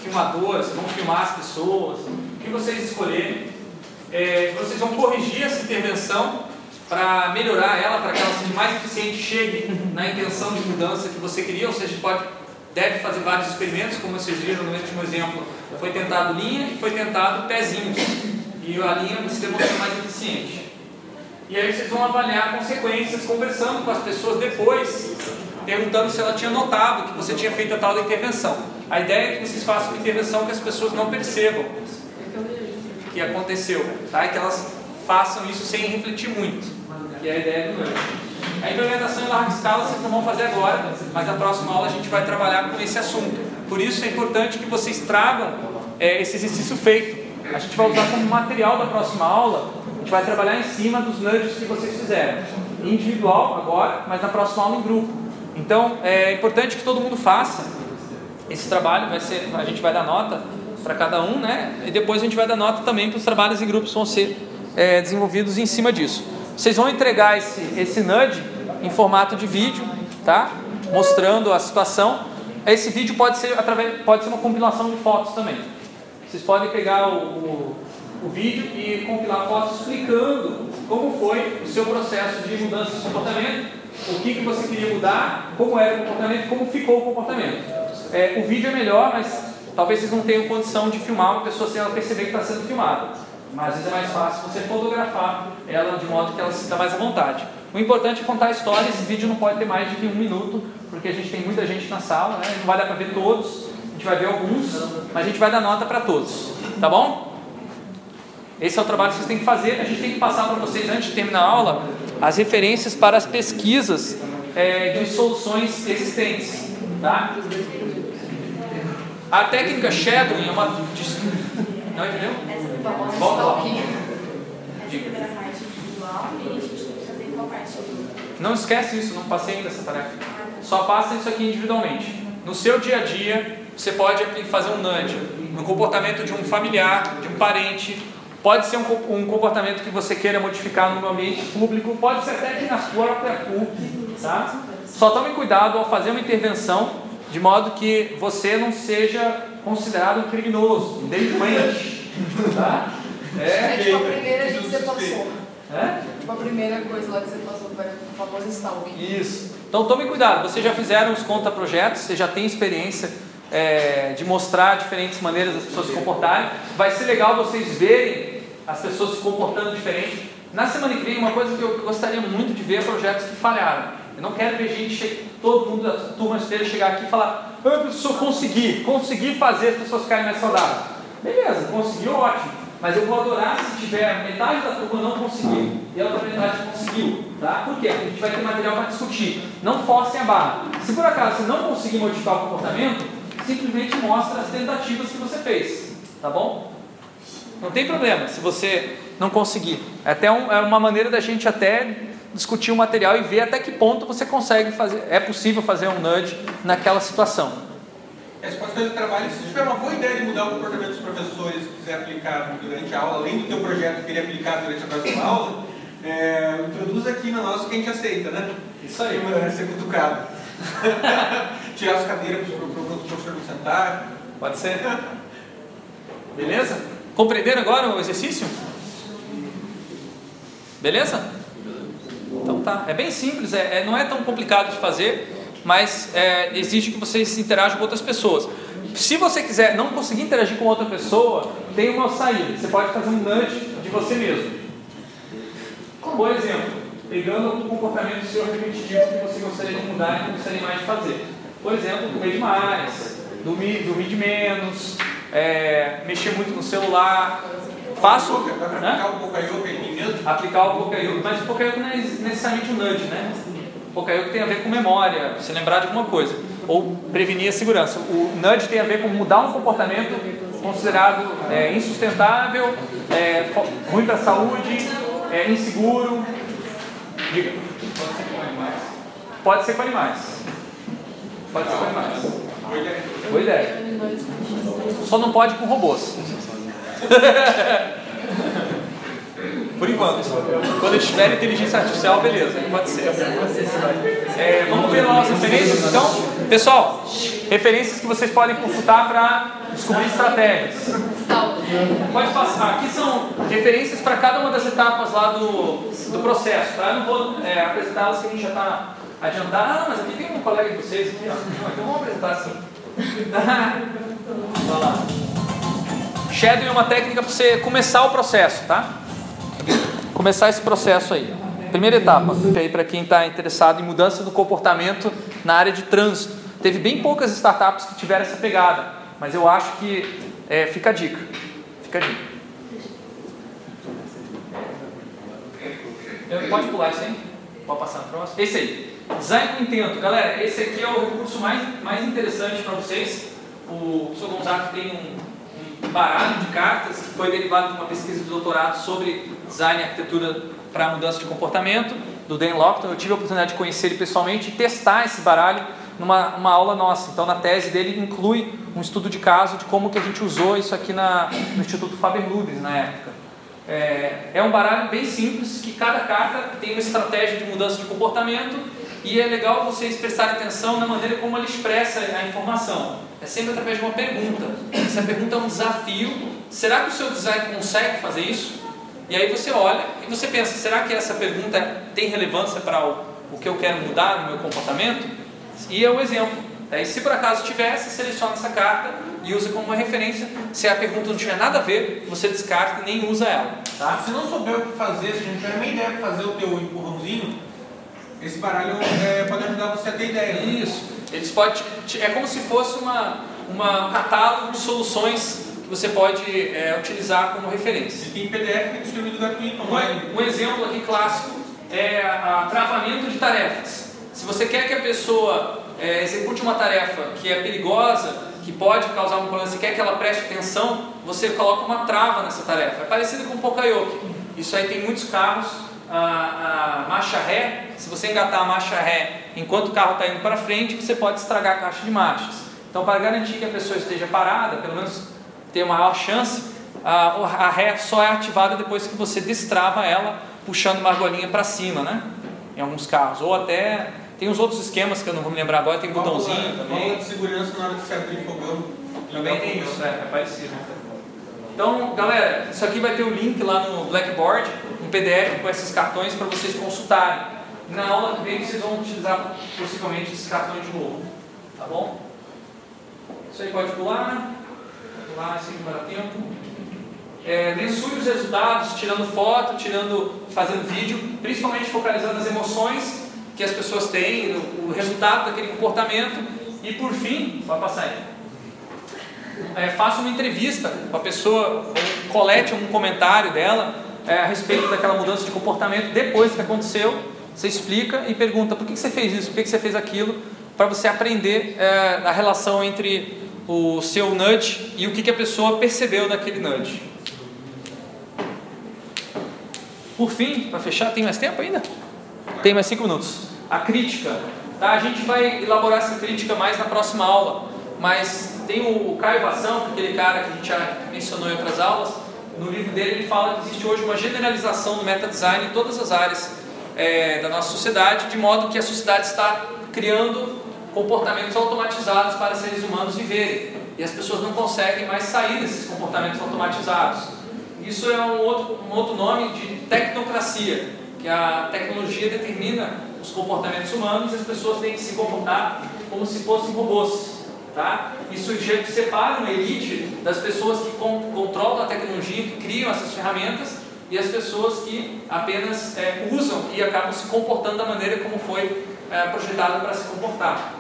filmadores, vão filmar as pessoas, o que vocês escolherem. É, vocês vão corrigir essa intervenção para melhorar ela, para que ela seja mais eficiente, chegue na intenção de mudança que você queria, ou seja, pode, deve fazer vários experimentos, como vocês viram no último exemplo, foi tentado linha e foi tentado pezinhos, e a linha se demonstrou mais eficiente. E aí vocês vão avaliar consequências, conversando com as pessoas depois, perguntando se ela tinha notado que você tinha feito a tal intervenção. A ideia é que vocês façam uma intervenção que as pessoas não percebam que aconteceu, tá? E que elas façam isso sem refletir muito, que é a ideia do. A implementação em larga escala vocês não vão fazer agora, mas na próxima aula a gente vai trabalhar com esse assunto. Por isso é importante que vocês tragam é, esse exercício feito. A gente vai usar como material da próxima aula, gente vai trabalhar em cima dos nudges que vocês fizeram. Individual agora, mas na próxima aula em grupo. Então é importante que todo mundo faça esse trabalho, vai ser, a gente vai dar nota para cada um, né? E depois a gente vai dar nota também para os trabalhos em grupos que vão ser é, desenvolvidos em cima disso. Vocês vão entregar esse, esse nudge em formato de vídeo, tá? Mostrando a situação. Esse vídeo pode ser através, pode ser uma compilação de fotos também. Vocês podem pegar o, o, o vídeo e compilar fotos explicando como foi o seu processo de mudança de comportamento, o que, que você queria mudar, como era o comportamento, como ficou o comportamento. É, o vídeo é melhor, mas talvez vocês não tenham condição de filmar uma pessoa sem ela perceber que está sendo filmada. Mas às vezes é mais fácil você fotografar ela de modo que ela se sinta mais à vontade. O importante é contar a história. Esse vídeo não pode ter mais de um minuto, porque a gente tem muita gente na sala, né? não vai dar para ver todos. A gente vai ver alguns, mas a gente vai dar nota para todos. Tá bom? Esse é o trabalho que vocês têm que fazer. A gente tem que passar para vocês, antes de terminar a aula, as referências para as pesquisas é, de soluções existentes. Tá? A técnica shadowing é uma. Não entendeu? Volta lá. Não esquece isso, não passei ainda essa tarefa. Só faça isso aqui individualmente. No seu dia a dia, você pode fazer um nudge no comportamento de um familiar, de um parente. Pode ser um, um comportamento que você queira modificar no ambiente público, pode ser até aqui na sua própria PUC. Tá? Só tome cuidado ao fazer uma intervenção de modo que você não seja considerado um criminoso, um delinquente. Tá? É, tipo a primeira que você passou. É? Tipo a primeira coisa lá que você passou, o famoso stalking. Isso. Então tome cuidado, vocês já fizeram os conta-projetos, você já tem experiência é, de mostrar diferentes maneiras das pessoas se comportarem. Vai ser legal vocês verem as pessoas se comportando diferente. Na semana que vem, uma coisa que eu gostaria muito de ver é projetos que falharam. Eu não quero ver gente, todo mundo da turma inteira chegar aqui e falar: ah, professor, consegui, consegui fazer as pessoas ficarem mais saudáveis. Beleza, conseguiu, ótimo. Mas eu vou adorar se tiver metade da turma não conseguiu e a outra metade conseguiu. Tá? Por quê? Porque a gente vai ter material para discutir. Não forcem a barra. Se por acaso você não conseguir modificar o comportamento, simplesmente mostra as tentativas que você fez. Tá bom? Não tem problema se você não conseguir. É até um, é uma maneira da gente até discutir o material e ver até que ponto você consegue fazer, é possível fazer um nudge naquela situação. É, você pode fazer trabalho, se tiver uma boa ideia de mudar o comportamento dos professores que quiser aplicar durante a aula, além do teu projeto querer aplicar durante a próxima aula, é, introduz aqui na nossa que a gente aceita, né? Isso aí. É, ser cutucado. Tirar as cadeiras para o professor não sentar. Pode ser. Beleza? Compreenderam agora o exercício? Beleza? Então tá. É bem simples, é, é, não é tão complicado de fazer. mas é, exige que vocês interajam com outras pessoas. Se você quiser não conseguir interagir com outra pessoa, tem uma saída. Você pode fazer um nudge de você mesmo. Por exemplo, pegando um comportamento seu repetitivo que você gostaria de mudar e não gostaria mais de fazer. Por exemplo, comer demais, dormir, dormir de menos, é, mexer muito no celular. Faço. Aplicar o Pocayoke em? Aplicar o Pocayoke, mas o Pocayoke não é necessariamente um nudge, né? O Pocayoke tem a ver com memória, se lembrar de alguma coisa, ou prevenir a segurança. O nudge tem a ver com mudar um comportamento considerado é, insustentável, é, ruim para a saúde, é, inseguro. Diga. Pode ser com animais. Pode ser com animais. Boa ideia. Boa ideia. Só não pode com robôs. Por enquanto. Quando tiverem inteligência artificial, beleza, pode ser. É, vamos ver lá as referências então? Pessoal, referências que vocês podem consultar para descobrir estratégias. Pode passar. Aqui são referências para cada uma das etapas lá do, do processo. Tá? Eu não vou é, apresentá-las que a gente já está adiantado. Ah, mas aqui tem um colega de vocês aqui, ó. Então vamos apresentar assim. Vai lá. Shadowing é uma técnica para você começar o processo, tá? Começar esse processo aí. Primeira etapa, aí para quem está interessado em mudança do comportamento na área de trânsito. Teve bem poucas startups que tiveram essa pegada, mas eu acho que é, fica a dica. Fica a dica. Pode pular isso aí? Pode passar no próximo? Esse aí. Design com intento. Galera, esse aqui é o recurso mais, mais interessante para vocês. O professor Gonzaga tem um, um baralho de cartas que foi derivado de uma pesquisa de doutorado sobre design e arquitetura para mudança de comportamento, do Dan Lockton. Eu tive a oportunidade de conhecer ele pessoalmente e testar esse baralho numa uma aula nossa. Então, na tese dele, inclui um estudo de caso de como que a gente usou isso aqui na, no Instituto Faber-Ludwig na época. É, é um baralho bem simples, que cada carta tem uma estratégia de mudança de comportamento e é legal vocês prestarem atenção na maneira como ele expressa a informação. É sempre através de uma pergunta. Essa pergunta é um desafio. Será que o seu design consegue fazer isso? E aí você olha e você pensa: será que essa pergunta tem relevância para o, que eu quero mudar no meu comportamento? E é o exemplo. Daí, se por acaso tivesse, seleciona essa carta e usa como uma referência. Se a pergunta não tiver nada a ver, você descarta e nem usa ela. Tá? Se não souber o que fazer, se não tiver nem ideia para fazer o teu empurrãozinho, esse baralho é, pode ajudar você a ter ideia. Isso. Eles pode, é como se fosse uma, uma, um catálogo de soluções que você pode é, utilizar como referência. E tem PDF que é distribuído gratuito online. Um, um exemplo aqui clássico é a, a travamento de tarefas. Se você quer que a pessoa é, execute uma tarefa que é perigosa, que pode causar um problema, você quer que ela preste atenção, você coloca uma trava nessa tarefa. É parecido com o Pocayoke. Isso aí tem muitos carros, a, a marcha ré, se você engatar a marcha ré enquanto o carro está indo para frente, você pode estragar a caixa de marchas. Então, para garantir que a pessoa esteja parada, pelo menos ter maior chance, a, a ré só é ativada depois que você destrava ela, puxando uma argolinha para cima, né? Em alguns carros. Ou até tem uns outros esquemas que eu não vou me lembrar agora, tem um botãozinho também. Válvula de segurança na hora de se abrir fogão. Também tem isso, é, é parecido. Então, galera, isso aqui vai ter o um link lá no Blackboard, PDF com esses cartões para vocês consultarem. Na aula que vem vocês vão utilizar possivelmente esses cartões de novo. Tá bom? Isso aí pode pular. Pular assim que dar tempo. É, mensure os resultados, tirando foto, tirando, fazendo vídeo, principalmente focalizando as emoções que as pessoas têm, o, resultado daquele comportamento e por fim, vai passar aí. É, faça uma entrevista com a pessoa, colete um comentário dela é, a respeito daquela mudança de comportamento depois que aconteceu. Você explica e pergunta por que, você fez isso, por que, você fez aquilo, para você aprender é, a relação entre o seu nudge e o que, a pessoa percebeu daquele nudge. Por fim, para fechar, tem mais tempo ainda? Tem mais cinco minutos. A crítica. Tá? A gente vai elaborar essa crítica mais na próxima aula. Mas tem o, Caio Vação, aquele cara que a gente já mencionou em outras aulas. No livro dele ele fala que existe hoje uma generalização do meta-design em todas as áreas é, da nossa sociedade, de modo que a sociedade está criando comportamentos automatizados para seres humanos viverem. E as pessoas não conseguem mais sair desses comportamentos automatizados. Isso é um outro, um outro nome de tecnocracia que a tecnologia determina os comportamentos humanos e as pessoas têm que se comportar como se fossem robôs. Tá? Isso separa uma elite das pessoas que con controlam a tecnologia, que criam essas ferramentas, e as pessoas que apenas é, usam e acabam se comportando da maneira como foi é, projetado para se comportar.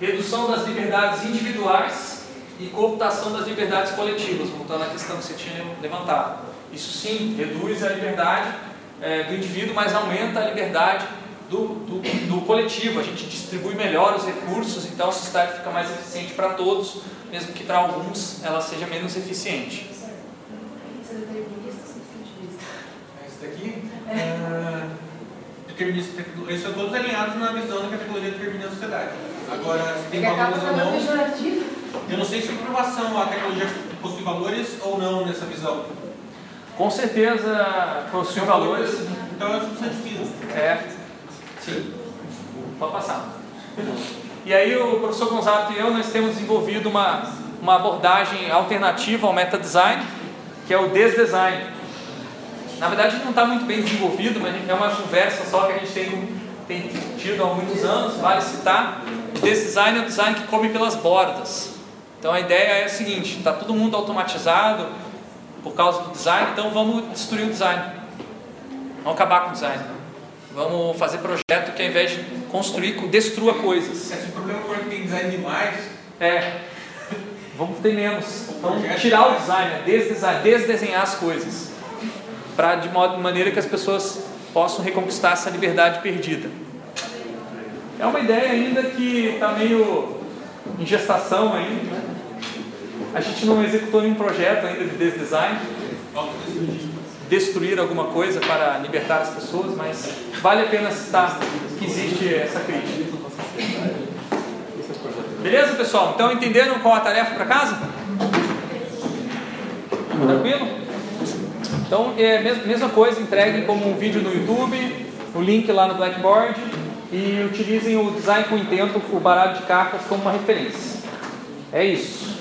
Redução das liberdades individuais e cooptação das liberdades coletivas, voltando à questão que você tinha levantado. Isso sim reduz a liberdade é, do indivíduo, mas aumenta a liberdade do, do, do, coletivo. A gente distribui melhor os recursos, então a sociedade fica mais eficiente para todos, mesmo que para alguns ela seja menos eficiente. Esse daqui, é, determinista, eles são todos alinhados na visão que a tecnologia determina a sociedade. Agora, se tem valores ou não, eu não sei se por inovação a tecnologia possui valores ou não nessa visão. Com certeza possui valores. Então é substantivo. É, sim. Pode passar. E aí o professor Gonzato e eu nós temos desenvolvido uma, uma abordagem alternativa ao meta design, que é o desdesign. Na verdade não está muito bem desenvolvido, mas é uma conversa só que a gente tem, tem tido há muitos anos, vale citar. O desdesign é o design que come pelas bordas. Então a ideia é a seguinte, está todo mundo automatizado, por causa do design, então vamos destruir o design. Vamos acabar com o design. Vamos fazer projeto que ao invés de construir, destrua coisas. Se o problema for que tem design demais. É. Vamos ter menos. Vamos tirar o design, desdesign, desdesenhar as coisas. Para de modo, maneira que as pessoas possam reconquistar essa liberdade perdida. É uma ideia ainda que está meio em gestação ainda. Né? A gente não executou nenhum projeto ainda de desdesign, destruir alguma coisa para libertar as pessoas, mas vale a pena citar que existe essa crítica. Beleza, pessoal? Então entenderam qual a tarefa para casa? Tranquilo? Então é a mesma coisa, entreguem como um vídeo no YouTube, o link lá no Blackboard e utilizem o design com intento, o baralho de cartas como uma referência. É isso.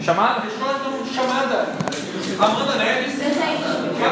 Chamada? Então, chamada. Amanda Neves.